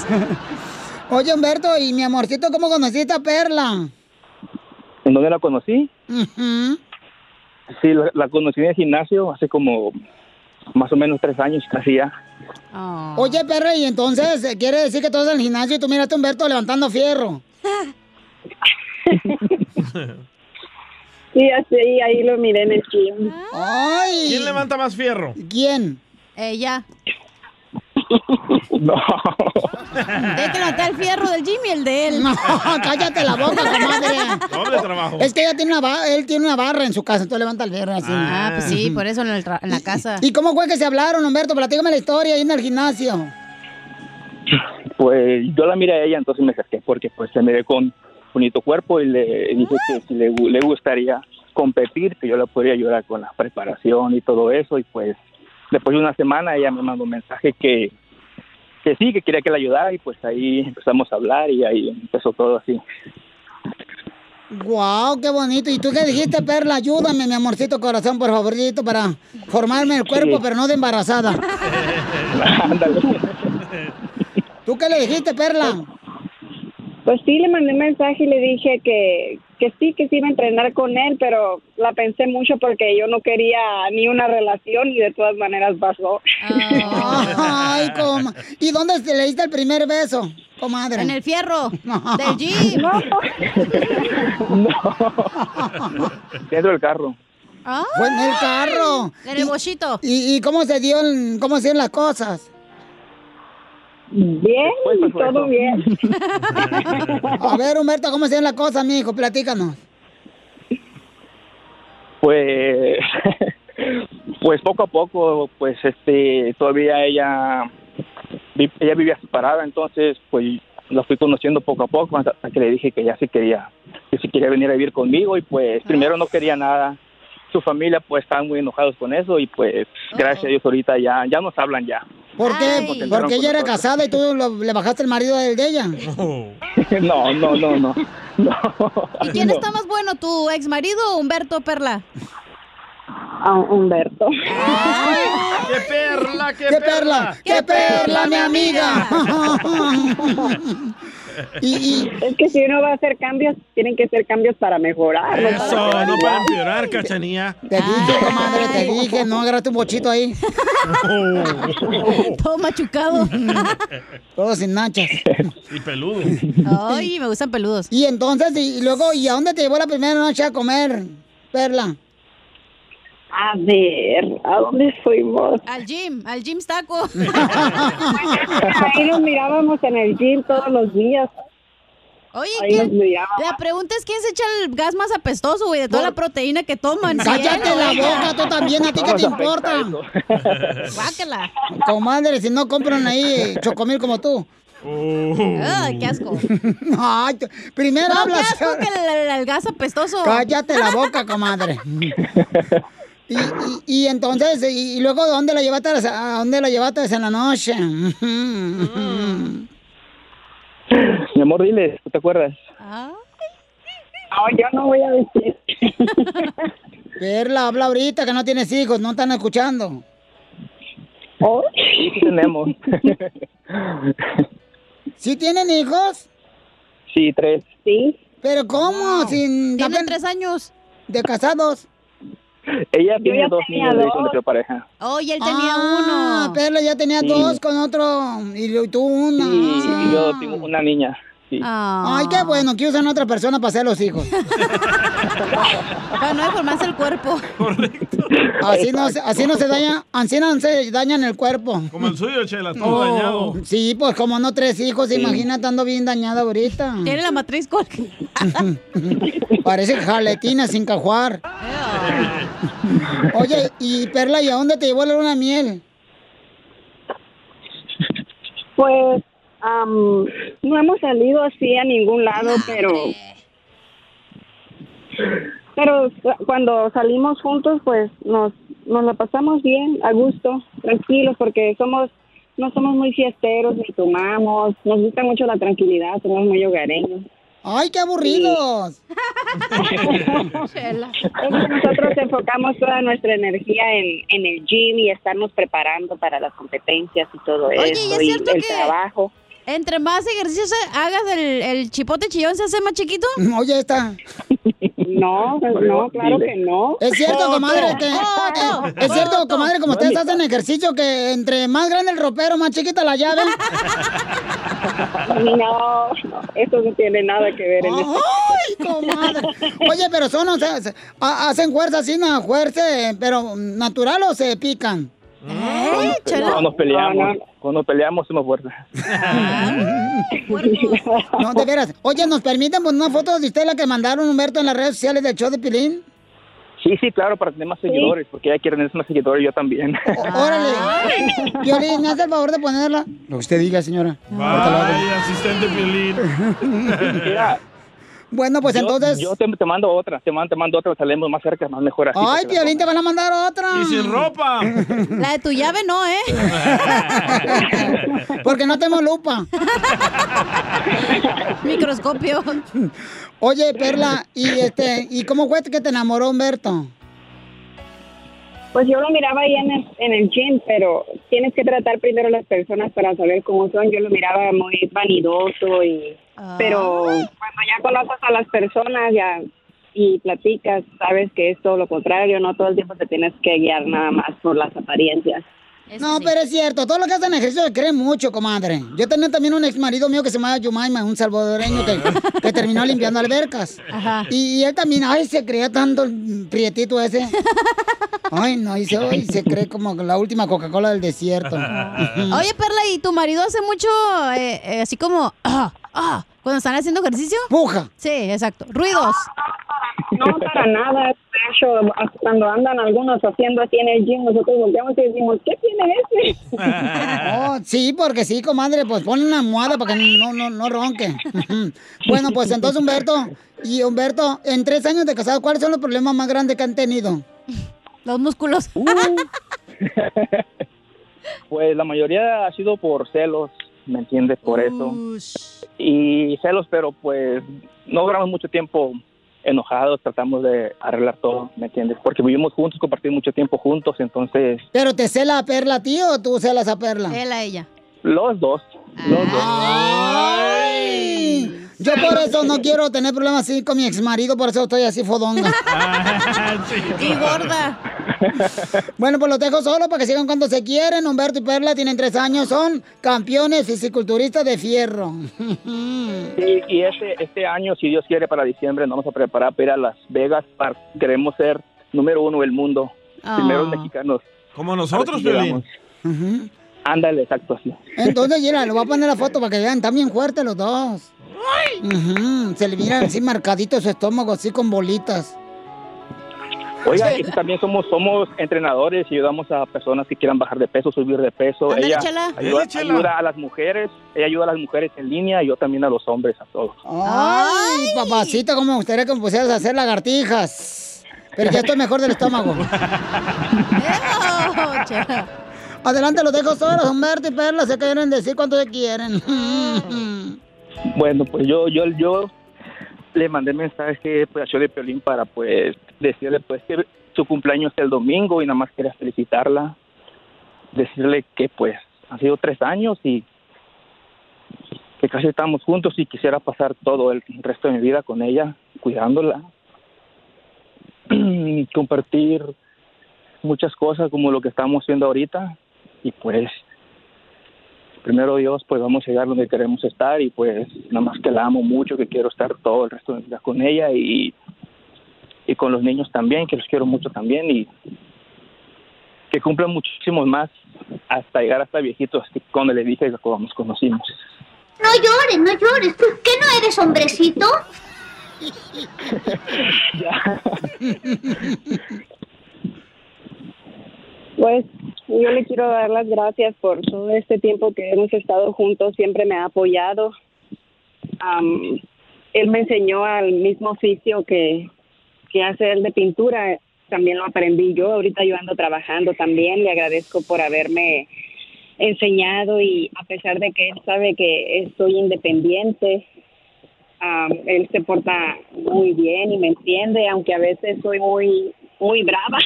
Speaker 2: Oye, Humberto, y mi amorcito, ¿cómo conociste a Perla?
Speaker 24: ¿En dónde la conocí? Sí, la, la conocí en el gimnasio hace como más o menos tres años, casi ya.
Speaker 2: Oye, perra, y entonces eh, quiere decir que tú estás en el gimnasio y tú miraste a Humberto levantando fierro. [laughs]
Speaker 11: Sí, así, ahí lo miré en el gym.
Speaker 2: Ay.
Speaker 4: ¿Quién levanta más fierro?
Speaker 2: ¿Quién?
Speaker 3: Ella. [laughs]
Speaker 24: No.
Speaker 3: Tiene que levantar el fierro del Jimmy, el de él.
Speaker 2: No, [laughs] cállate la boca, comadre.
Speaker 4: Doble trabajo.
Speaker 2: Es que ella tiene una él tiene una barra en su casa, entonces levanta el fierro así.
Speaker 3: Ah, pues sí, por eso en, el tra- en la casa.
Speaker 2: ¿Y cómo fue que se hablaron, Humberto? Platícame la historia ahí en el gimnasio.
Speaker 24: Pues yo la miré a ella, entonces me acerqué porque pues se me ve con bonito cuerpo y le dije que si le, le gustaría competir, que yo le podría ayudar con la preparación y todo eso. Y pues después de una semana ella me mandó un mensaje que, que sí, que quería que la ayudara y pues ahí empezamos a hablar y ahí empezó todo así.
Speaker 2: Guau, qué bonito. ¿Y tú qué dijiste, Perla? Ayúdame, mi amorcito corazón, por favorcito, para formarme el cuerpo,
Speaker 24: Sí.
Speaker 2: pero no de embarazada. [laughs] ¿Tú qué le dijiste, Perla?
Speaker 11: Pues sí, le mandé un mensaje y le dije que,
Speaker 25: que sí, que sí iba a entrenar con él, pero la pensé mucho porque yo no quería ni una relación y de todas maneras pasó.
Speaker 2: Ay, [laughs] coma. ¿Y dónde te le diste el primer beso, comadre?
Speaker 3: En el fierro del gym. [laughs] [laughs]
Speaker 24: Dentro del carro.
Speaker 2: Fue en el carro.
Speaker 3: En el bochito.
Speaker 2: ¿Y, y cómo se dio, cómo se dieron las cosas?
Speaker 25: Bien, todo bien. [laughs]
Speaker 2: A ver, Humberto, ¿cómo se las cosas, mijo? Platícanos.
Speaker 24: Pues, [laughs] pues poco a poco, pues este, todavía ella, ella vivía separada, entonces pues la fui conociendo poco a poco hasta que le dije que ya sí quería, que sí quería venir a vivir conmigo y pues primero no quería nada. Su familia pues estaban muy enojados con eso y pues gracias a Dios ahorita ya, ya nos hablan ya.
Speaker 2: ¿Por qué?
Speaker 24: Porque
Speaker 2: Porque ella era casada y tú lo- le bajaste el marido del de ella. [laughs]
Speaker 24: No, no, no, no. [laughs]
Speaker 3: ¿Y quién está más bueno, tu ex marido o Humberto Perla?
Speaker 25: Humberto.
Speaker 4: ¡Qué perla, qué,
Speaker 2: ¡Qué perla! ¡Qué perla, mi amiga! [laughs]
Speaker 25: Es que si uno va a hacer cambios, tienen que ser cambios para mejorar. no para
Speaker 4: Eso, no para empeorar, cachanía.
Speaker 2: Te dije, comadre, te dije, no agarraste un bochito ahí.
Speaker 3: Todo machucado. [laughs]
Speaker 2: Todo sin nachas.
Speaker 4: Y peludo.
Speaker 3: Ay, me gustan peludos.
Speaker 2: Y entonces, y, y luego, ¿y a dónde te llevó la primera noche a comer, Perla?
Speaker 25: A ver, ¿a dónde fuimos?
Speaker 3: Al gym, al gym taco. [laughs]
Speaker 25: Ahí nos mirábamos en el gym todos los días.
Speaker 3: Oye,
Speaker 25: Ahí
Speaker 3: ¿quién- la pregunta es quién se echa el gas más apestoso, güey, de toda la proteína que toman. [laughs]
Speaker 2: Cállate
Speaker 3: ¿Sí,
Speaker 2: la boca, tú también, ¿a ti qué te importa?
Speaker 3: Guácala.
Speaker 2: Comadre, si no compran ahí chocomil como tú.
Speaker 3: Ay, qué asco. [laughs]
Speaker 2: Ay, primero
Speaker 3: No, qué
Speaker 2: hablas.
Speaker 3: asco que el, el- el gas apestoso.
Speaker 2: Cállate la boca, comadre. Y, y- y entonces, y, y luego, ¿dónde la llevaste? a la- ¿A dónde la llevaste en la noche?
Speaker 24: Mi amor, dile, ¿tú te acuerdas?
Speaker 25: No, yo no voy a decir.
Speaker 2: Perla, habla ahorita que no tienes hijos, no están escuchando.
Speaker 24: Sí, sí tenemos.
Speaker 2: ¿Sí tienen hijos?
Speaker 24: Sí, tres.
Speaker 25: Sí.
Speaker 2: ¿Pero cómo? Sin
Speaker 3: Tienen tres años.
Speaker 2: ¿De casados?
Speaker 24: Ella
Speaker 2: Yo
Speaker 24: tiene
Speaker 2: ya
Speaker 24: dos
Speaker 2: tenía
Speaker 24: niños de
Speaker 2: dos.
Speaker 24: con nuestra pareja.
Speaker 3: Oh, y él tenía
Speaker 2: Ah,
Speaker 3: uno.
Speaker 2: Perla ya tenía
Speaker 24: Sí.
Speaker 2: dos con otro y tú una.
Speaker 24: Sí, y yo tengo una niña. Sí.
Speaker 2: Ay, qué bueno que usan a otra persona para hacer los hijos. [laughs]
Speaker 3: Para no deformarse el cuerpo.
Speaker 2: Así no, se- así no se daña, así no se dañan el cuerpo.
Speaker 4: Como el suyo, Chela, todo
Speaker 2: Oh,
Speaker 4: dañado.
Speaker 2: Sí, pues como no tres hijos,
Speaker 4: Sí.
Speaker 2: imagínate ando bien dañada ahorita.
Speaker 3: Tiene la matriz con... [laughs]
Speaker 2: Parece jaletina sin cajuar. [laughs] Oye, y Perla, ¿y a dónde te llevó la luna miel?
Speaker 25: Pues am, no hemos salido así a ningún lado, pero pero cu- cuando salimos juntos, pues nos nos la pasamos bien, a gusto, tranquilos, porque somos no somos muy fiesteros ni tomamos, nos gusta mucho la tranquilidad, somos muy hogareños.
Speaker 2: ¡Ay, qué aburridos!
Speaker 25: Es que nosotros enfocamos toda nuestra energía en, en el gym y estarnos preparando para las competencias y todo
Speaker 3: Oye, ¿y
Speaker 25: eso,
Speaker 3: es cierto
Speaker 25: el
Speaker 3: que
Speaker 25: trabajo.
Speaker 3: Entre más ejercicios hagas, el, el chipote chillón se hace más chiquito? [laughs]
Speaker 2: Oye, está.
Speaker 25: No, no, claro que no.
Speaker 2: Es cierto, comadre, que... Es cierto, comadre, como ustedes hacen ejercicio, que entre más grande el ropero, más chiquita la llave.
Speaker 25: No, no, eso no tiene nada que ver en esto.
Speaker 2: ¡Ay, comadre! Oye, pero son, o sea, se- ha- hacen fuerza así, no, fuerza, eh, pero natural o se pican.
Speaker 24: Cuando nos peleamos, cuando nos peleamos somos fuertes.
Speaker 2: No, de veras. Oye, ¿nos permiten poner una foto de usted la que mandaron Humberto en las redes sociales del show de Pilín?
Speaker 24: Sí, sí, claro, para tener más seguidores, porque ella quiere tener más seguidores, yo también.
Speaker 2: Órale. Violín, ¿me hace el favor de ponerla? Lo que usted diga, señora.
Speaker 4: Vaya, asistente Piolín.
Speaker 24: Mira,
Speaker 2: Bueno, pues
Speaker 24: yo-
Speaker 2: entonces...
Speaker 24: Yo te, te mando otra, te mando, te mando otra, salimos más cerca, más mejor así.
Speaker 2: Ay, Piolín, te van a mandar otra.
Speaker 4: Y sin ropa.
Speaker 3: La de tu llave no, ¿eh? [laughs]
Speaker 2: Porque no tenemos lupa. [laughs]
Speaker 3: Microscopio.
Speaker 2: Oye, Perla, ¿y este, y cómo fue que te enamoró Humberto?
Speaker 25: Pues yo lo miraba ahí en el, en el gym, pero tienes que tratar primero a las personas para saber cómo son. Yo lo miraba muy vanidoso y... Pero cuando ya conoces a las personas ya y platicas, sabes que es todo lo contrario, no todo el tiempo te tienes que guiar nada más por las apariencias.
Speaker 2: No, pero es cierto, todo lo que hacen ejercicio se creen mucho, comadre. Yo tenía también un ex marido mío que se llamaba Yumaima, un salvadoreño que, que terminó limpiando albercas.
Speaker 3: Ajá.
Speaker 2: Y, y él también, ay, se creía tanto el prietito ese. Ay, no, y se, ay, se cree como la última Coca-Cola del desierto.
Speaker 3: Oye, Perla, ¿y tu marido hace mucho, eh, eh, así como, ah, ah, cuando están haciendo ejercicio?
Speaker 2: Puja.
Speaker 3: Sí, exacto. Ruidos.
Speaker 25: No, para nada. De hecho, cuando andan algunos haciendo así en el gym, nosotros volteamos y decimos, ¿qué tiene ese? [laughs]
Speaker 2: Oh, sí, porque sí, comadre, pues ponle una almohada para que no, no, no ronque. [laughs] bueno, pues entonces, Humberto, y Humberto, en tres años de casado, ¿cuáles son los problemas más grandes que han tenido?
Speaker 3: Los músculos. [laughs]
Speaker 24: Pues la mayoría ha sido por celos, ¿me entiendes? Por eso. Y celos, pero pues no duramos mucho tiempo enojados, tratamos de arreglar todo, ¿me entiendes? Porque vivimos juntos, compartimos mucho tiempo juntos, entonces
Speaker 2: ¿Pero te cela a Perla a ti o tú celas a Perla?
Speaker 3: Él a ella.
Speaker 24: los dos, los dos.
Speaker 2: Ay, yo por eso no [laughs] quiero tener problemas así con mi ex marido, por eso estoy así fodonga. [laughs]
Speaker 3: Y gorda.
Speaker 2: Bueno, pues los dejo solo para que sigan cuando se quieren. Humberto y Perla tienen tres años, son campeones fisiculturistas de fierro. [laughs]
Speaker 24: Y, y este, este año, si Dios quiere, para diciembre, nos vamos a preparar para ir a Las Vegas. Para, queremos ser número uno del mundo.
Speaker 4: Ah.
Speaker 24: Primeros mexicanos.
Speaker 4: Como nosotros,
Speaker 24: si llegamos. Ándale, exacto así.
Speaker 2: Entonces, mira, le voy a poner la foto para que vean, están bien fuertes los dos. Ujú, Se le mira así [laughs] marcadito su estómago, así con bolitas.
Speaker 24: Oiga, y también somos somos entrenadores y ayudamos a personas que quieran bajar de peso, subir de peso.
Speaker 2: Ándale,
Speaker 24: ella
Speaker 2: chela.
Speaker 24: ayuda,
Speaker 2: Ándale, chela.
Speaker 24: ayuda a las mujeres, ella ayuda a las mujeres en línea y yo también a los hombres, a todos.
Speaker 2: Ay, papacito, cómo me gustaría que me pusieras a hacer lagartijas. Pero ya estoy mejor del estómago. [laughs] Adelante, los dejo solos, Humberto y Perla, se quieren decir cuánto se quieren. [laughs]
Speaker 24: Bueno, pues yo yo yo le mandé mensaje pues, a show de Piolín para pues decirle pues que su cumpleaños es el domingo y nada más quería felicitarla, decirle que pues han sido tres años y que casi estamos juntos y quisiera pasar todo el resto de mi vida con ella, cuidándola, [clears throat] compartir muchas cosas como lo que estamos haciendo ahorita. Y pues primero Dios pues vamos a llegar donde queremos estar y pues nada más que la amo mucho, que quiero estar todo el resto de mi vida con ella y, y con los niños también, que los quiero mucho también y que cumplan muchísimos más hasta llegar hasta viejitos, cuando le dije que cuando nos conocimos.
Speaker 26: No llores, no llores. ¿Tú qué no eres hombrecito? [laughs]
Speaker 25: Pues yo le quiero dar las gracias por todo este tiempo que hemos estado juntos, siempre me ha apoyado. Am, él me enseñó al mismo oficio que, que hace él de pintura, también lo aprendí yo, ahorita yo ando trabajando también, le agradezco por haberme enseñado y a pesar de que él sabe que soy independiente, am, él se porta muy bien y me entiende, aunque a veces soy muy muy brava.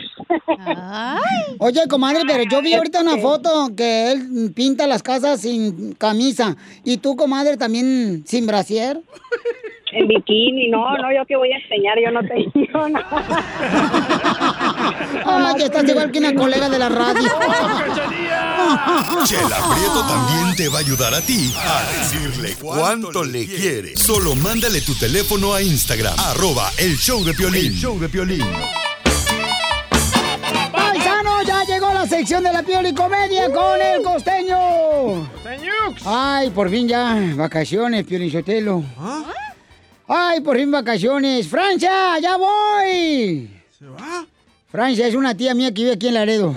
Speaker 2: Oye, comadre, pero yo vi ahorita una foto que él pinta las casas sin camisa. ¿Y tú, comadre, también sin brasier?
Speaker 25: En bikini, no, no, yo que voy a enseñar, yo no tengo nada.
Speaker 2: Ay, que estás igual que una colega de la radio. [laughs]
Speaker 5: Chela Prieto también te va a ayudar a ti a decirle cuánto le quiere. Solo mándale tu teléfono a Instagram, arroba el show de Piolín. El show de Piolín.
Speaker 2: Ya llegó la sección de la Pioli Comedia con el costeño. Ay, por fin ya, vacaciones, Piolín Sotelo. Ay, por fin vacaciones. ¡Francia, ya voy! ¿Se va? Francia es una tía mía que vive aquí en Laredo. [laughs]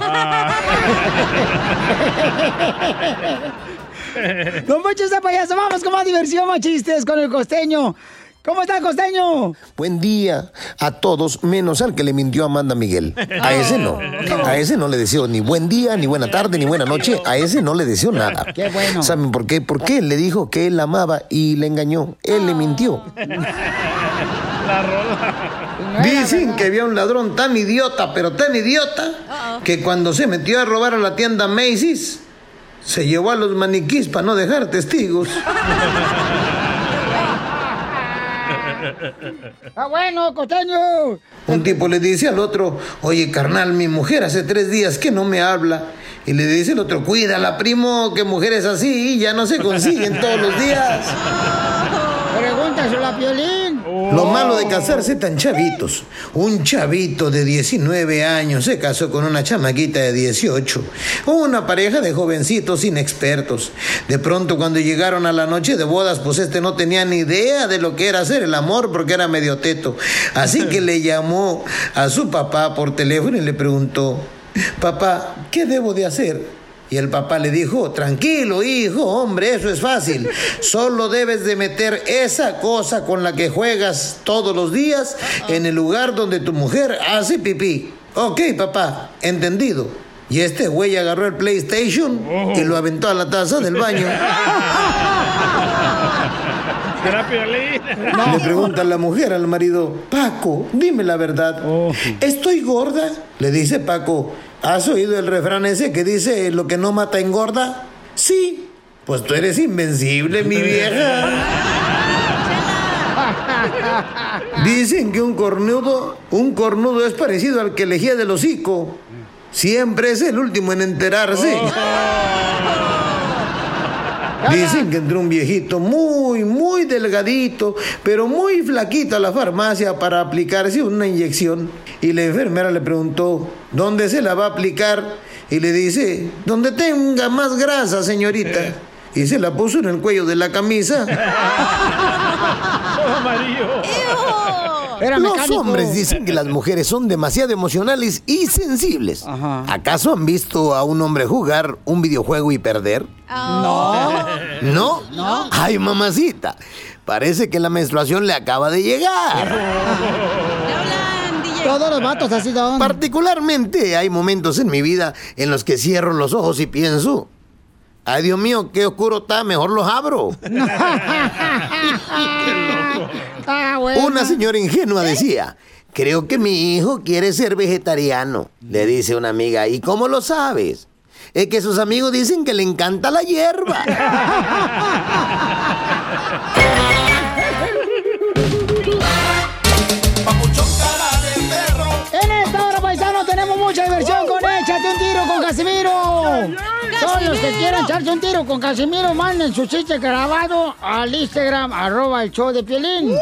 Speaker 2: Don Poncho ese payaso, vamos con más diversión, más chistes con el costeño. ¿Cómo está, costeño?
Speaker 14: Buen día a todos, menos al que le mintió a Amanda Miguel. A ese no. A ese no le deseo ni buen día, ni buena tarde, ni buena noche. A ese no le deseo nada.
Speaker 2: Qué bueno.
Speaker 14: ¿Saben por qué? Porque él le dijo que él la amaba y le engañó. Él le mintió.
Speaker 4: La rola.
Speaker 14: Dicen que había un ladrón tan idiota, pero tan idiota, que cuando se metió a robar a la tienda Macy's, se llevó a los maniquís para no dejar testigos. [laughs]
Speaker 2: ¡Ah, bueno, costeño!
Speaker 14: Un tipo le dice al otro, oye carnal, mi mujer hace tres días que no me habla. Y le dice el otro, cuídala, primo, que mujeres así ya no se consiguen todos los días. [laughs]
Speaker 2: Pregúntaselo a Piolín.
Speaker 14: Lo malo de casarse tan chavitos. Un chavito de 19 años se casó con una chamaquita de 18. Una pareja de jovencitos inexpertos. De pronto cuando llegaron a la noche de bodas, pues este no tenía ni idea de lo que era hacer el amor porque era medio teto. Así que le llamó a su papá por teléfono y le preguntó, papá, ¿qué debo de hacer? Y el papá le dijo, tranquilo hijo, hombre, eso es fácil. Solo debes de meter esa cosa con la que juegas todos los días en el lugar donde tu mujer hace pipí. Ok, papá, entendido. Y este güey agarró el PlayStation y lo aventó a la taza del baño. [laughs] Le pregunta la mujer al marido, Paco, dime la verdad. ¿Estoy gorda? Le dice Paco, ¿has oído el refrán ese que dice lo que no mata engorda? Sí. Pues tú eres invencible, mi vieja. [laughs] Dicen que un cornudo, un cornudo es parecido al que elegía del hocico. Siempre es el último en enterarse. Dicen que entró un viejito muy, muy delgadito, pero muy flaquito a la farmacia para aplicarse una inyección. Y la enfermera le preguntó, ¿dónde se la va a aplicar? Y le dice, donde tenga más grasa, señorita. Y se la puso en el cuello de la camisa. [laughs]
Speaker 4: Todo
Speaker 14: Los hombres dicen que las mujeres son demasiado emocionales y sensibles. ¿Acaso han visto a un hombre jugar un videojuego y perder?
Speaker 2: No.
Speaker 14: ¿No?
Speaker 2: No.
Speaker 14: Ay, mamacita. Parece que la menstruación le acaba de llegar.
Speaker 2: Todos los vatos así son.
Speaker 14: Particularmente hay momentos en mi vida en los que cierro los ojos y pienso, ay Dios mío, qué oscuro está, mejor los abro. [laughs]
Speaker 2: Ah, bueno.
Speaker 14: Una señora ingenua decía, creo que mi hijo quiere ser vegetariano. Le dice una amiga, ¿y cómo lo sabes? Es que sus amigos dicen que le encanta la hierba.
Speaker 2: En esta hora, paisano, tenemos mucha diversión con Échate un tiro con Casimiro. Los que quieran echarse un tiro con Casimiro, manden su chiste grabado al Instagram, arroba el show de Piolín.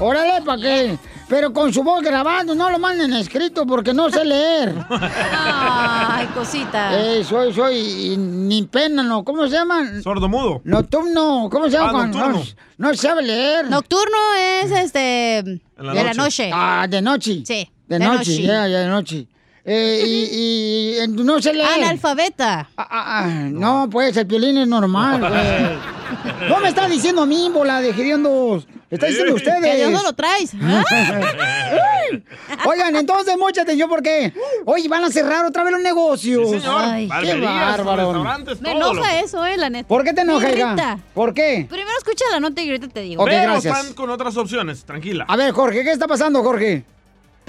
Speaker 2: Órale, ¿para qué? Pero con su voz grabando, no lo manden escrito porque no sé leer.
Speaker 3: Ay, cosita. [laughs]
Speaker 2: Eh, soy, soy, y ni pena, ¿no? ¿Cómo se llaman?
Speaker 4: Sordomudo.
Speaker 2: Nocturno, ¿cómo se llama?
Speaker 4: Ah,
Speaker 2: cuando
Speaker 4: nocturno.
Speaker 2: No, no sabe leer.
Speaker 3: Nocturno es este.
Speaker 4: la
Speaker 3: de la
Speaker 4: noche.
Speaker 3: noche.
Speaker 2: Ah, de noche.
Speaker 3: Sí.
Speaker 2: De, noche, ya, ya de noche. Eh, y, y, no sé leer.
Speaker 3: Analfabeta.
Speaker 2: Ah, ah, ah, no, pues el piolín es normal, güey. No me está diciendo a mí, bola de hediondos. Está diciendo a ustedes.
Speaker 3: Que Dios no lo traes. [laughs]
Speaker 2: Oigan, entonces, mucha atención porque hoy van a cerrar otra vez los negocios.
Speaker 4: Sí, señor.
Speaker 2: Ay, qué bárbaro.
Speaker 4: restaurantes,
Speaker 3: Me
Speaker 4: todo,
Speaker 3: enoja
Speaker 4: loco.
Speaker 3: eso, eh, la neta.
Speaker 2: ¿Por qué te enoja, hija? ¿Por qué?
Speaker 3: Primero escucha la nota y ahorita te digo.
Speaker 2: Ok,
Speaker 4: Pero
Speaker 2: gracias.
Speaker 4: están con otras opciones, tranquila.
Speaker 2: A ver, Jorge, ¿qué está pasando, Jorge?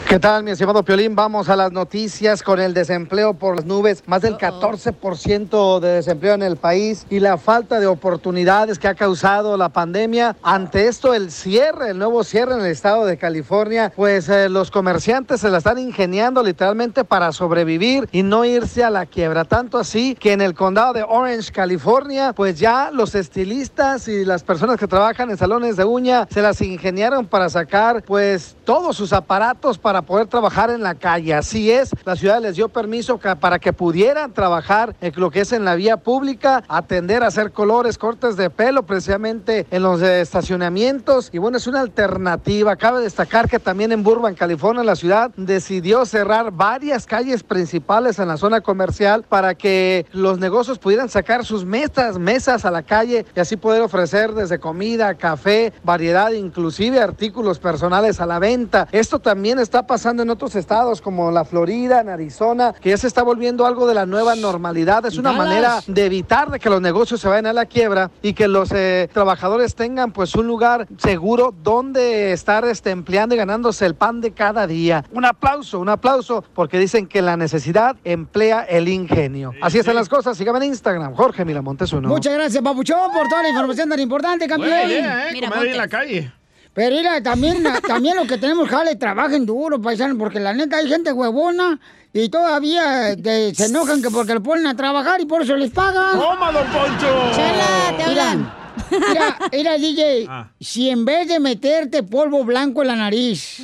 Speaker 6: ¿Qué tal, mi estimado Piolín? Vamos a las noticias con el desempleo por las nubes. Más del 14% de desempleo en el país y la falta de oportunidades que ha causado la pandemia. Ante esto, el cierre, el nuevo cierre en el estado de California, pues eh, los comerciantes se la están ingeniando literalmente para sobrevivir y no irse a la quiebra. Tanto así que en el condado de Orange, California, pues ya los estilistas y las personas que trabajan en salones de uña se las ingeniaron para sacar pues todos sus aparatos para poder trabajar en la calle. Así es, la ciudad les dio permiso para que pudieran trabajar en lo que es en la vía pública, atender hacer colores, cortes de pelo precisamente en los eh, estacionamientos. Y bueno, es una alternativa. Cabe destacar que también en Burbank, California, la ciudad decidió cerrar varias calles principales en la zona comercial para que los negocios pudieran sacar sus mesas, mesas a la calle y así poder ofrecer desde comida, café, variedad, inclusive artículos personales a la venta. Esto también está
Speaker 27: pasando en otros estados como la Florida, en Arizona, que ya se está volviendo algo de la nueva normalidad. Es una
Speaker 2: Dallas.
Speaker 27: manera de evitar de que los negocios se vayan a la quiebra y que los eh, trabajadores tengan pues un lugar seguro donde estar este, empleando y ganándose el pan de cada día. Un aplauso, un aplauso, porque dicen que la necesidad emplea el ingenio. Así están las cosas. Síganme en Instagram, Jorge Miramontes uno.
Speaker 2: Muchas gracias, Papuchón, por toda la información tan importante, campeón.
Speaker 4: Buena idea, ¿eh? Comer en la calle.
Speaker 2: Pero mira, también, [laughs] también los que tenemos jale, trabajen duro, paisano, porque la neta hay gente huevona y todavía eh, se enojan que porque lo ponen a trabajar y por eso les pagan.
Speaker 4: ¡Toma, don Poncho!
Speaker 2: Chela, te hablan. Mira, mira, [laughs] DJ,
Speaker 4: Ah.
Speaker 2: si en vez de meterte polvo blanco en la nariz,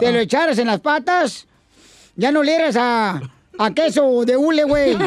Speaker 2: te lo echaras en las patas, ya no le eras a, a queso de hule, güey. [laughs]
Speaker 5: Se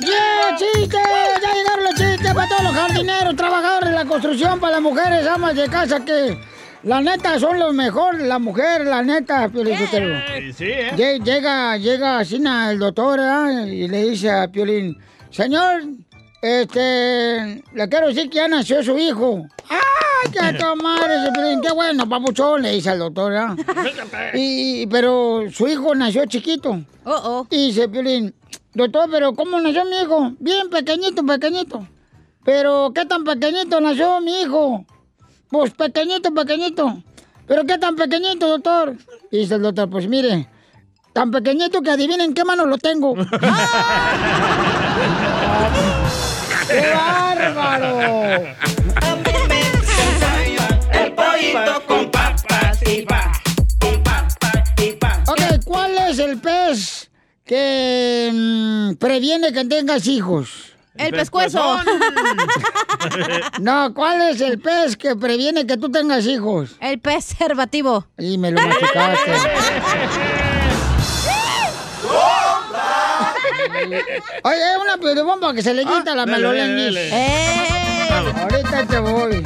Speaker 2: ¡Yeah, chiste! ¡Ya llegaron los chistes para todos los jardineros, trabajadores de la construcción, para las mujeres, amas de casa que... La neta, son los mejores, la mujer, la neta, Piolín Sotelo.
Speaker 4: Sí, sí, ¿eh?
Speaker 2: Lle- Llega, llega así na, el doctor ¿ah? y le dice a Piolín, señor, este, le quiero decir que ya nació su hijo. ¡Ay, qué tomar ese Piolín! ¡Qué bueno, papuchón! Le dice al doctor, ¿ah? [laughs] Y, pero su hijo nació chiquito. Y dice Piolín, doctor, pero ¿cómo nació mi hijo? Bien pequeñito, pequeñito. Pero ¿qué tan pequeñito nació mi hijo? Pues pequeñito, pequeñito. ¿Pero qué tan pequeñito, doctor? Y dice el doctor, pues mire, tan pequeñito que adivinen qué mano lo tengo. [laughs] ¡Qué bárbaro!
Speaker 1: El pollito con papas y pa.
Speaker 2: Ok, ¿cuál es el pez que mm, previene que tengas hijos?
Speaker 3: El pescuezo. [laughs]
Speaker 2: No, ¿cuál es el pez que previene que tú tengas hijos?
Speaker 3: El preservativo.
Speaker 2: Y me lo machucaste. [laughs] Oye, es una piedebomba que se le quita la
Speaker 1: dale,
Speaker 2: melolengis. ¡Eh! Ahorita te voy.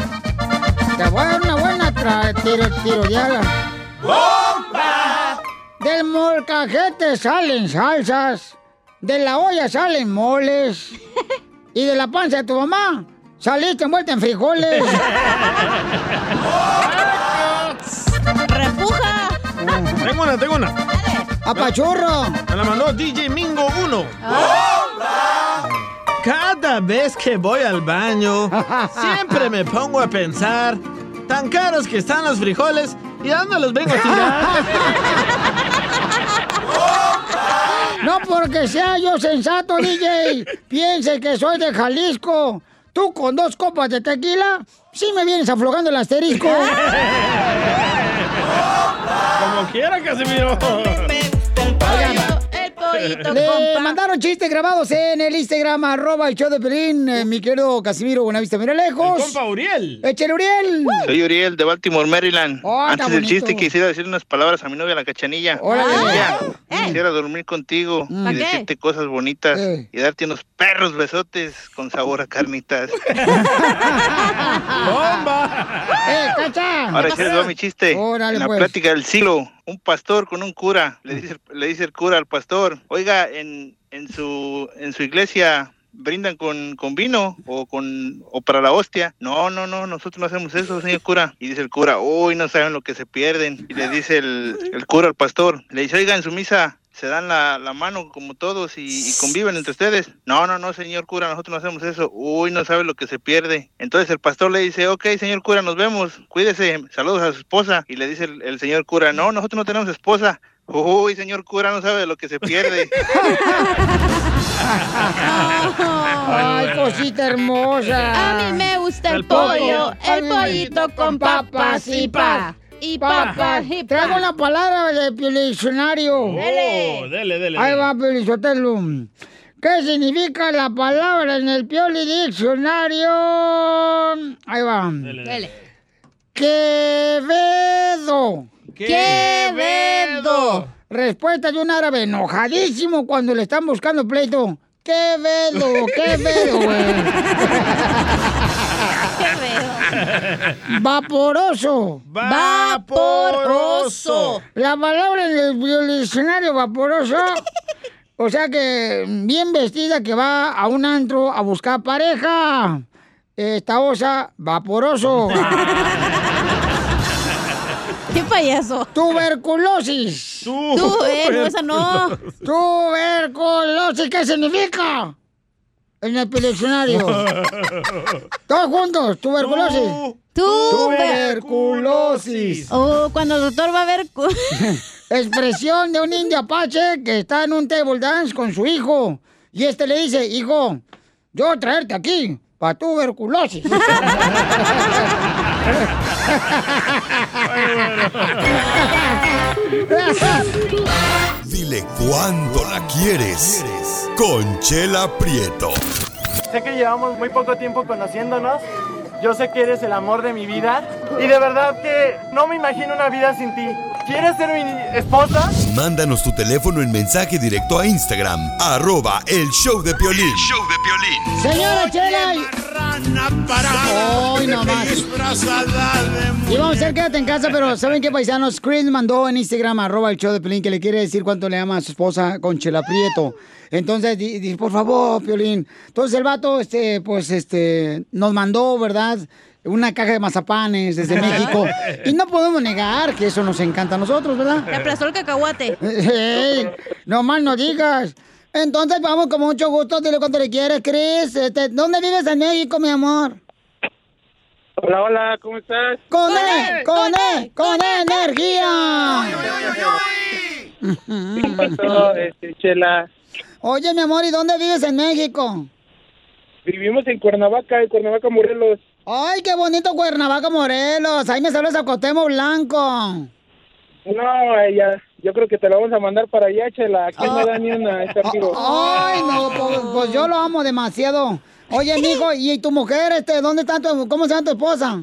Speaker 2: Te voy a dar una buena tiro, tirodeada.
Speaker 1: ¡Bomba!
Speaker 2: Del molcajete salen salsas. De la olla salen moles. Y de la panza de tu mamá saliste envuelta en frijoles. [laughs]
Speaker 3: ¡Repuja!
Speaker 4: Tengo una, tengo una.
Speaker 2: ¡Apachurro!
Speaker 4: Me la mandó DJ Mingo 1. Cada vez que voy al baño, [laughs] siempre me pongo a pensar, tan caros que están los frijoles, ¿y a dónde los vengo a tirar? [laughs]
Speaker 2: No porque sea yo sensato, [laughs] DJ. Piense que soy de Jalisco. Tú con dos copas de tequila, sí me vienes aflojando el asterisco. [laughs]
Speaker 4: Como quiera, Casimiro.
Speaker 3: Pollito
Speaker 2: Le mandaron chistes grabados en el Instagram, arroba el show de Pelín, eh, mi querido Casimiro Buenavista, mira lejos.
Speaker 4: Compa Uriel.
Speaker 2: Échale, Uriel.
Speaker 28: Soy Uriel de Baltimore, Maryland.
Speaker 2: Oh,
Speaker 28: Antes del chiste quisiera decir unas palabras a mi novia, la cachanilla.
Speaker 2: Órale.
Speaker 28: Ella, Quisiera dormir contigo
Speaker 2: Mm. ¿Pa
Speaker 28: y
Speaker 2: qué?
Speaker 28: decirte cosas bonitas
Speaker 2: Eh.
Speaker 28: y darte unos perros besotes con sabor a carnitas. [laughs]
Speaker 4: ¡Bomba!
Speaker 2: ¡Eh, cacha!
Speaker 28: Ahora sí les va mi chiste.
Speaker 2: Órale,
Speaker 28: en la
Speaker 2: pues.
Speaker 28: plática del silo, un pastor con un cura. Le dice, le dice el cura al pastor, oiga, en, en, su, en su iglesia brindan con, con vino o con o para la hostia. No, no, no, nosotros no hacemos eso, señor cura. Y dice el cura, uy, no saben lo que se pierden. Y le dice el, el cura al pastor, le dice, oiga, en su misa se dan la, la mano como todos y, y conviven entre ustedes. No, no, no, señor cura, nosotros no hacemos eso. Uy, no sabe lo que se pierde. Entonces el pastor le dice, ok, señor cura, nos vemos, cuídese, saludos a su esposa. Y le dice el, el señor cura, no, nosotros no tenemos esposa. Uy, señor cura, no sabe lo que se pierde. [laughs]
Speaker 2: Ay, cosita hermosa.
Speaker 3: A mí me gusta el,
Speaker 2: El
Speaker 3: pollo,
Speaker 2: pollo.
Speaker 3: el pollito con papas y pa. Y papas y pa.
Speaker 2: Traigo una palabra de diccionario.
Speaker 4: Oh, dele, dele.
Speaker 2: Ahí
Speaker 4: dele.
Speaker 2: va, Pelizotelo. ¿Qué significa la palabra en el Pioli Diccionario? Ahí va.
Speaker 3: Dele.
Speaker 2: Quevedo.
Speaker 3: Quevedo.
Speaker 2: Respuesta de un árabe enojadísimo cuando le están buscando pleito. Quevedo, Quevedo, güey. [laughs] Vaporoso.
Speaker 3: Vaporoso.
Speaker 2: La palabra en el diccionario vaporoso. O sea que bien vestida que va a un antro a buscar pareja. Esta osa, vaporoso.
Speaker 3: ¿Qué payaso?
Speaker 2: Tuberculosis.
Speaker 3: Tú, eh, no, esa no.
Speaker 2: Tuberculosis, ¿qué significa? En el diccionario. [laughs] Todos juntos, tuberculosis. Tuberculosis.
Speaker 3: Oh, cuando el doctor va a ver. [laughs]
Speaker 2: Expresión de un indio apache que está en un table dance con su hijo. Y este le dice, hijo, yo traerte aquí para tuberculosis. [laughs]
Speaker 5: Dile cuándo la quieres. Conchela Prieto.
Speaker 7: Sé que llevamos muy poco tiempo conociéndonos. Yo sé que eres el amor de mi vida. Y de verdad que no me imagino una vida sin ti. ¿Quieres ser mi esposa?
Speaker 5: Mándanos tu teléfono en mensaje directo a Instagram, arroba el show de Piolín. show de Piolín.
Speaker 2: Señora Chela. y- Hoy nomás. Y vamos a hacer quédate en casa, pero ¿saben qué, paisanos? Chris mandó en Instagram, arroba el show de Piolín, que le quiere decir cuánto le ama a su esposa con Chela Prieto. Entonces, di- di- por favor, Piolín. Entonces el vato, este, pues, este, nos mandó, ¿verdad? Una caja de mazapanes desde México. Y no podemos negar que eso nos encanta a nosotros, ¿verdad?
Speaker 3: Le aplastó el cacahuate. [laughs]
Speaker 2: Ey, no mal no digas. Entonces vamos con mucho gusto, dile cuánto le quieres, Chris. Este, ¿Dónde vives en México, mi amor?
Speaker 29: Hola, hola, ¿cómo estás?
Speaker 2: Con E, con E, con E energía. [laughs]
Speaker 29: ¿Qué pasó, este, Chela?
Speaker 2: Oye, mi amor, ¿y dónde vives en México?
Speaker 29: Vivimos en Cuernavaca, en Cuernavaca, Morelos.
Speaker 2: Ay, qué bonito Cuernavaca, Morelos. Ahí me saludas a Cotemo Blanco.
Speaker 29: No, ella, yo creo que te la vamos a mandar para allá, Chela. Aquí no da ni una, este amigo.
Speaker 2: Ay, no, pues, pues yo lo amo demasiado. Oye, mijo, ¿y tu mujer, este, dónde está tu, cómo se llama tu esposa?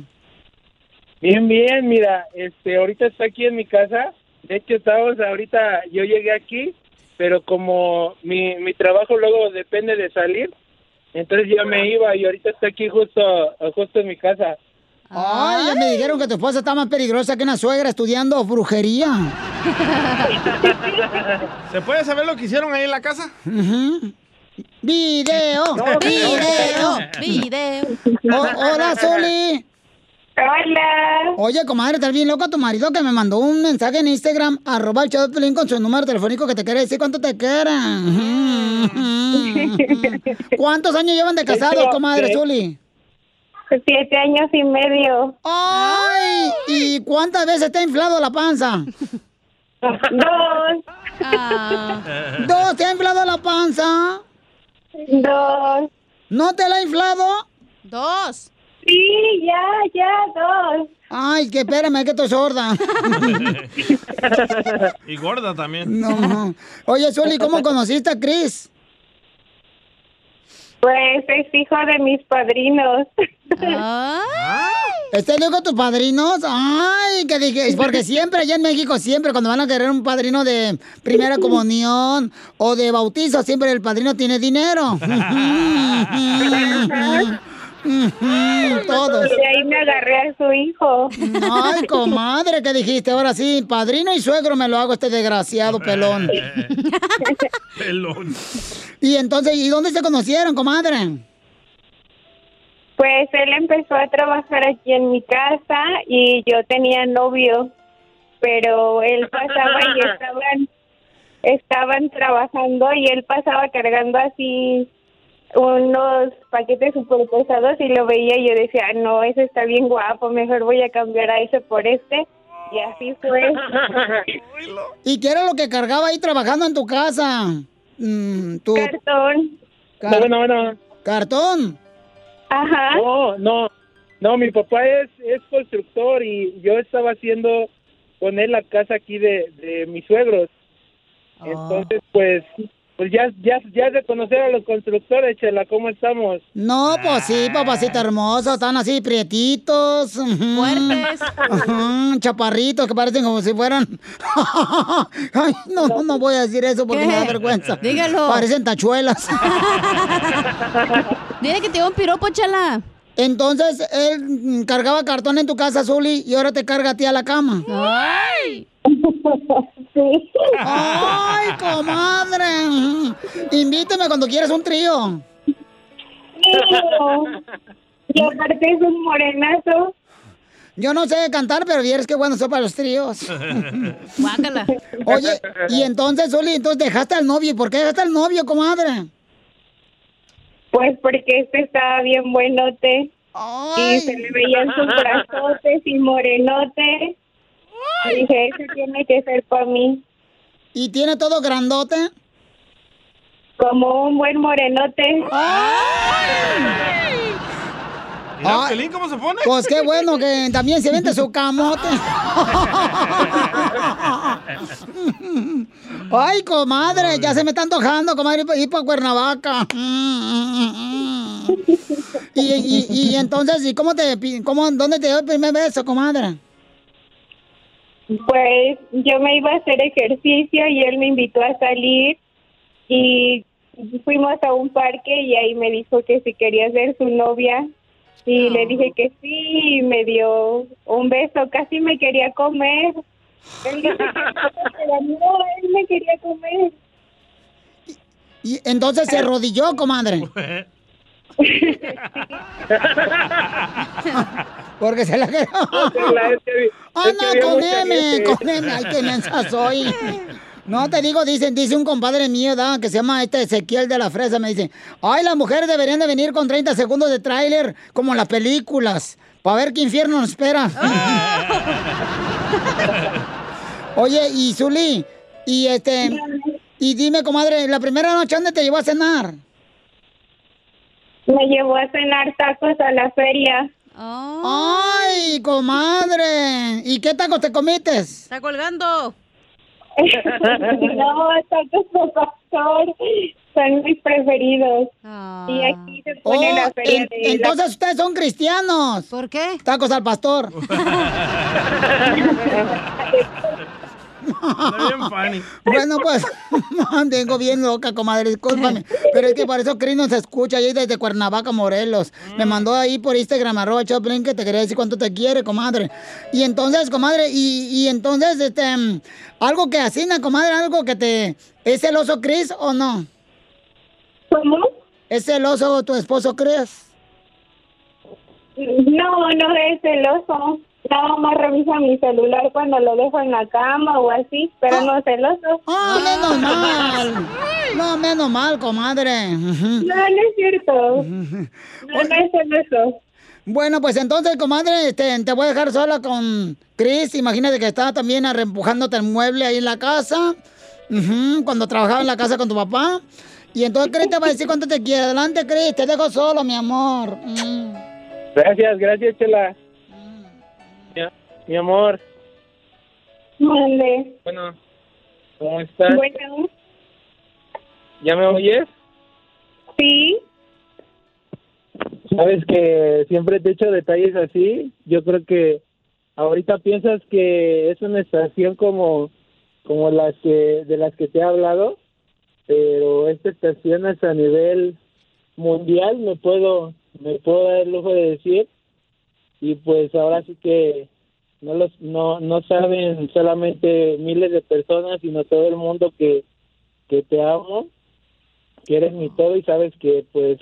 Speaker 29: Bien, bien, mira, este, ahorita está aquí en mi casa. De hecho, estamos ahorita, yo llegué aquí, pero como mi, mi trabajo luego depende de salir, entonces yo me iba y ahorita está aquí justo, justo en mi casa.
Speaker 2: Ay, ya me dijeron que tu esposa está más peligrosa que una suegra estudiando brujería. [laughs]
Speaker 4: ¿Se puede saber lo que hicieron ahí en la casa?
Speaker 2: Video,
Speaker 4: No,
Speaker 2: video,
Speaker 3: video. [laughs]
Speaker 2: O- hola, Zuli.
Speaker 25: Hola.
Speaker 2: Oye, comadre, ¿estás bien loco tu marido que me mandó un mensaje en Instagram, arroba el Piolín con su número telefónico que te quiere decir cuánto te quieren? [laughs] ¿Cuántos años llevan de casados, comadre Zuli?
Speaker 25: Siete años y medio.
Speaker 2: ¡Ay! ¿Y cuántas veces te ha inflado la panza?
Speaker 25: Dos.
Speaker 2: ¿Dos te ha inflado la panza?
Speaker 25: Dos.
Speaker 2: ¿No te la ha inflado?
Speaker 3: Dos.
Speaker 25: Sí, ya, ya, dos.
Speaker 2: Ay, que espérame, que estoy sorda.
Speaker 4: y gorda también.
Speaker 2: No. Oye, Zuli, ¿cómo conociste a Chris?
Speaker 25: Pues es hijo de mis padrinos.
Speaker 2: ¿Este hijo de tus padrinos? Ay, que dije, porque siempre allá en México, siempre cuando van a querer un padrino de primera comunión o de bautizo, siempre el padrino tiene dinero. [laughs] Todos.
Speaker 25: De ahí me agarré a su hijo.
Speaker 2: Ay, comadre, ¿qué dijiste? Ahora sí, padrino y suegro me lo hago este desgraciado pelón. [laughs]
Speaker 4: Pelón.
Speaker 2: Y entonces, ¿y dónde se conocieron, comadre?
Speaker 25: Pues él empezó a trabajar aquí en mi casa y yo tenía novio, pero él pasaba y [laughs] estaban estaban trabajando y él pasaba cargando así unos paquetes super pesados y lo veía y yo decía, no, ese está bien guapo, mejor voy a cambiar a ese por este. Y así fue. [laughs]
Speaker 2: ¿Y qué era lo que cargaba ahí trabajando en tu casa? Mm, tu...
Speaker 25: Cartón.
Speaker 29: No, bueno, bueno.
Speaker 2: ¿Cartón?
Speaker 25: Ajá.
Speaker 29: No, no, no, mi papá es, es constructor y yo estaba haciendo con él la casa aquí de, de mis suegros. Entonces, pues, pues ya, ya, ya es de conocer a los constructores, Chela, ¿cómo estamos?
Speaker 2: No, pues sí, papacito hermoso, están así prietitos. Fuertes. chaparritos que parecen como si fueran... [laughs] Ay, no, no, no voy a decir eso porque
Speaker 3: ¿Qué?
Speaker 2: me da vergüenza.
Speaker 3: Dígalo.
Speaker 2: Parecen tachuelas. [laughs]
Speaker 3: Dile que te dio un piropo, chala.
Speaker 2: Entonces, él cargaba cartón en tu casa, Zuli, y ahora te carga a ti a la cama.
Speaker 3: ¡Ay! [laughs]
Speaker 2: ¡Ay, comadre! Invítame cuando quieras un trío.
Speaker 30: Y aparte es un morenazo.
Speaker 2: Yo no sé cantar, pero vieres qué bueno soy para los tríos.
Speaker 3: Guácala.
Speaker 2: Oye, y entonces, Zuli, entonces dejaste al novio. ¿Y por qué dejaste al novio, comadre?
Speaker 30: Pues porque este estaba bien buenote. Y se le veían sus brazotes y morenote. Y dije, ese tiene que ser para mí.
Speaker 2: ¿Y tiene todo grandote?
Speaker 30: Como un buen morenote.
Speaker 4: Mira,
Speaker 2: Ay.
Speaker 4: Piolín, ¿cómo se pone?
Speaker 2: Pues qué bueno que también se vende su camote. Ay, comadre, ya se me está antojando, comadre, ir para Cuernavaca. Y, y, y entonces, ¿y cómo te, pi- cómo, dónde te dio el primer beso, comadre?
Speaker 30: Pues yo me iba a hacer ejercicio y él me invitó a salir y fuimos a un parque y ahí me dijo que si quería ser su novia y le dije que sí y me dio un beso, casi me quería comer. Él dice que no, [laughs] pero no, él me quería comer.
Speaker 2: Y entonces se arrodilló, comadre. [laughs] Porque se la quedó. [laughs] Ah, no,
Speaker 29: había
Speaker 2: con M, con M. Ay, qué mensa soy. No, te digo, dicen, dice un compadre mío, ¿da? que se llama este Ezequiel de la Fresa, me dice, ay, las mujeres deberían de venir con 30 segundos de tráiler, como en las películas, para ver qué infierno nos espera. [laughs] Oye, y Zuli, y este, y dime, comadre, la primera noche, ¿dónde te llevó a cenar?
Speaker 30: Me llevó a cenar tacos a la feria.
Speaker 2: Ay, comadre, ¿y qué tacos te comiste?
Speaker 3: Está colgando. [laughs]
Speaker 30: no, tacos de pastor son mis preferidos. Y aquí se pone
Speaker 2: Oh,
Speaker 30: la feria
Speaker 2: en-
Speaker 30: de la-
Speaker 2: entonces ustedes son cristianos.
Speaker 3: ¿Por qué?
Speaker 2: Tacos al pastor. [laughs] [laughs] Bueno, pues, [laughs] vengo bien loca, comadre, discúlpame. Pero es que por eso Cris nos escucha ahí desde Cuernavaca, Morelos. Me mandó ahí por Instagram, arroba Choplin, que te quería decir cuánto te quiere, comadre. Y entonces, comadre, y, y entonces, este, mm, algo que asina, comadre, algo que te... ¿Es celoso Cris o no?
Speaker 30: ¿Cómo?
Speaker 2: ¿Es celoso tu esposo Cris?
Speaker 30: No, no es celoso. Nada más revisa mi celular cuando lo dejo en la cama o así, pero no es celoso.
Speaker 2: ¡Ah, menos mal! No, menos mal, comadre. [laughs]
Speaker 30: No, no es cierto. [laughs] No, no es celoso.
Speaker 2: Bueno, pues entonces, comadre, este, te voy a dejar sola con Chris. Imagínate que estaba también arrempujándote el mueble ahí en la casa. Ujú, cuando trabajaba en la casa con tu papá. Y entonces Chris te va a decir cuánto te quiere. Adelante, Chris, te dejo solo, mi amor. Mm.
Speaker 29: Gracias, gracias, Chela. Mi, amor.
Speaker 30: Mande.
Speaker 29: Bueno, ¿cómo estás?
Speaker 30: Bueno,
Speaker 29: ¿Ya me oyes?
Speaker 30: sí.
Speaker 29: Sabes que siempre te echo detalles así. Yo creo que ahorita piensas que es una estación como como las que de las que te he hablado, pero esta estación es a nivel mundial, me puedo me puedo dar el lujo de decir y pues ahora sí que no los no no saben solamente miles de personas, sino todo el mundo que que te amo, que eres mi todo y sabes que pues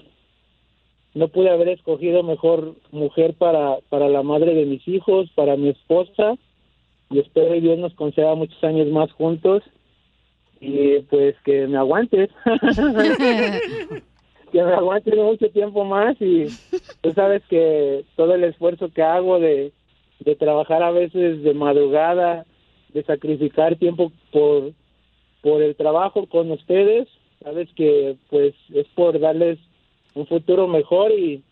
Speaker 29: no pude haber escogido mejor mujer para, para la madre de mis hijos, para mi esposa, y espero que Dios nos conceda muchos años más juntos, y pues que me aguantes, [laughs] que me aguantes mucho tiempo más, y tú sabes que todo el esfuerzo que hago de, de trabajar a veces de madrugada, de sacrificar tiempo por, por el trabajo con ustedes, sabes que pues es por darles un futuro mejor y,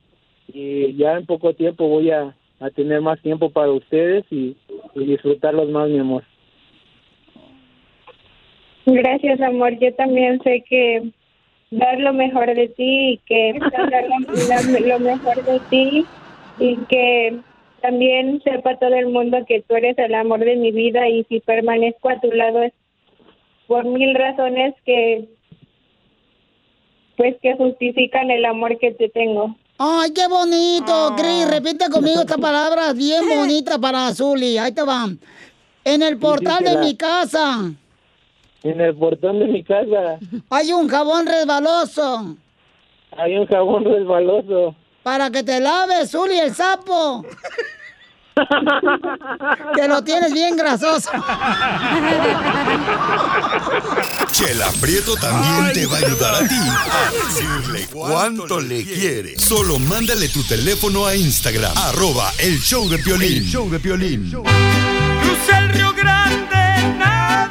Speaker 29: y ya en poco tiempo voy a, a tener más tiempo para ustedes y, y disfrutarlos más, mi amor.
Speaker 25: Gracias, amor. Yo también sé que dar lo mejor de ti y que [laughs] dar lo, lo mejor de ti y que también sepa todo el mundo que tú eres el amor de mi vida y si permanezco a tu lado es por mil razones que pues que justifican el amor que te tengo.
Speaker 2: Ay, qué bonito, Cris. Repite conmigo esta palabra bien bonita para Azuli. Ahí te va. En el portal de mi casa
Speaker 29: En el portón de mi casa
Speaker 2: hay un jabón resbaloso
Speaker 29: hay un jabón resbaloso.
Speaker 2: Para que te laves, Zuli, el sapo. que lo tienes bien grasoso.
Speaker 5: Chela Prieto también te va a ayudar a ti a decirle cuánto le quiere. Solo mándale tu teléfono a Instagram, arroba el show de Piolín. show de Piolín.
Speaker 2: el Río Grande,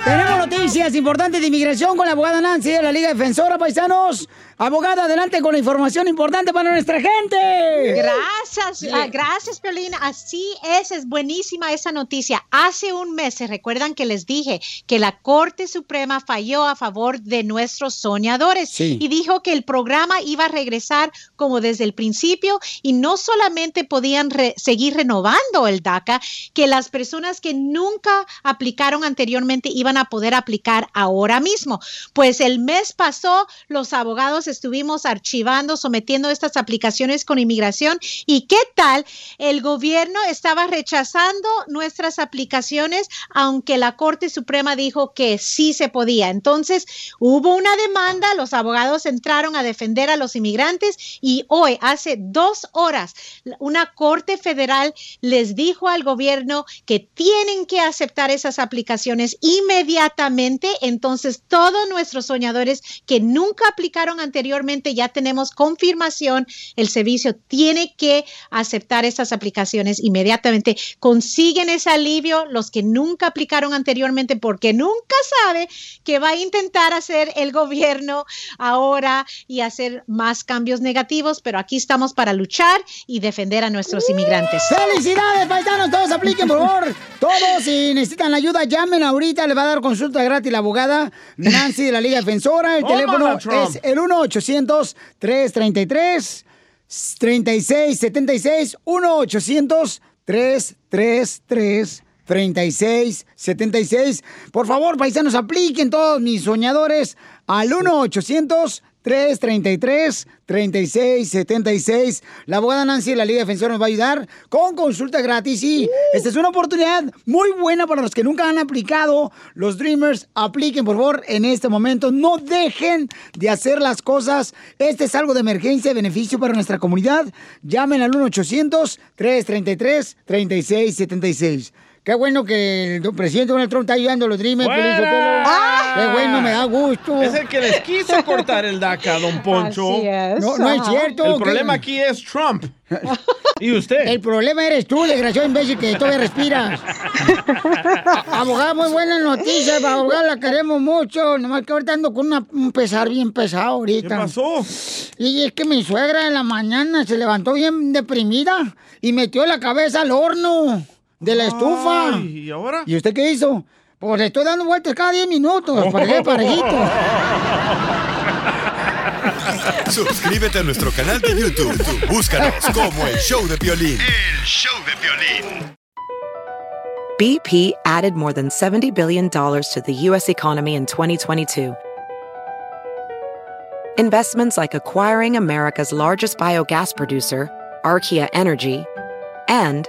Speaker 2: Tenemos noticias importantes de inmigración con la abogada Nancy de la Liga Defensora, paisanos. Abogada, adelante con la información importante para nuestra gente.
Speaker 31: Gracias,
Speaker 2: Sí.
Speaker 31: ah, gracias, Piolín. Así es, es buenísima esa noticia. Hace un mes, ¿se recuerdan que les dije que la Corte Suprema falló a favor de nuestros soñadores
Speaker 32: Sí.
Speaker 31: y dijo que el programa iba a regresar como desde el principio y no solamente podían re- seguir renovando el DACA, que las personas que nunca aplicaron anteriormente iban a poder aplicar ahora mismo. Pues el mes pasó, los abogados estuvimos archivando, sometiendo estas aplicaciones con inmigración y qué tal el gobierno estaba rechazando nuestras aplicaciones, aunque la Corte Suprema dijo que sí se podía. Entonces hubo una demanda, los abogados entraron a defender a los inmigrantes y hoy, hace dos horas, una Corte Federal les dijo al gobierno que tienen que aceptar esas aplicaciones inmediatamente. Entonces, todos nuestros soñadores que nunca aplicaron anteriormente ya tenemos confirmación. El servicio tiene que aceptar esas aplicaciones inmediatamente. Consiguen ese alivio los que nunca aplicaron anteriormente porque nunca sabe que va a intentar hacer el gobierno ahora y hacer más cambios negativos, pero aquí estamos para luchar y defender a nuestros inmigrantes.
Speaker 2: ¡Felicidades, paisanos! Todos apliquen, por favor. [laughs] Todos, si necesitan ayuda, llamen ahorita. Les va a dar consulta gratis la abogada Nancy de la Liga Defensora. El [laughs] teléfono es el 1-800-333-3676. 1-800-333-3676. Por favor, paisanos, apliquen todos mis soñadores al 1-800. 333-3676. La abogada Nancy de la Liga Defensora nos va a ayudar con consulta gratis. Y esta es una oportunidad muy buena para los que nunca han aplicado. Los Dreamers, apliquen por favor en este momento. No dejen de hacer las cosas. Este es algo de emergencia, beneficio para nuestra comunidad. Llamen al 1-800-333-3676. Qué bueno que el presidente Donald Trump está ayudando a los Dreamers. Qué bueno, me da gusto.
Speaker 4: Es el que les quiso [laughs] cortar el DACA, don Poncho.
Speaker 2: Así es. No, no es cierto,
Speaker 4: El
Speaker 2: que-
Speaker 4: problema aquí es Trump. ¿Y usted?
Speaker 2: El problema eres tú, desgraciado imbécil, que todavía respiras. [laughs] Abogada, muy buenas noticias, abogada, la queremos mucho. Nomás que ahorita ando con una- un pesar bien pesado ahorita.
Speaker 4: ¿Qué pasó?
Speaker 2: Y es que mi suegra en la mañana se levantó bien deprimida y metió la cabeza al horno de la estufa.
Speaker 4: Ay, ¿Y ahora?
Speaker 2: ¿Y usted qué hizo? Pues le estoy dando vueltas cada 10 minutos para que quede parejito. [laughs]
Speaker 5: Suscríbete a nuestro canal de YouTube. Búscanos como el show de Piolín.
Speaker 1: El show de violín.
Speaker 33: BP added more than $70 billion to the U.S. economy in 2022. Investments like acquiring America's largest biogas producer, Archaea Energy, and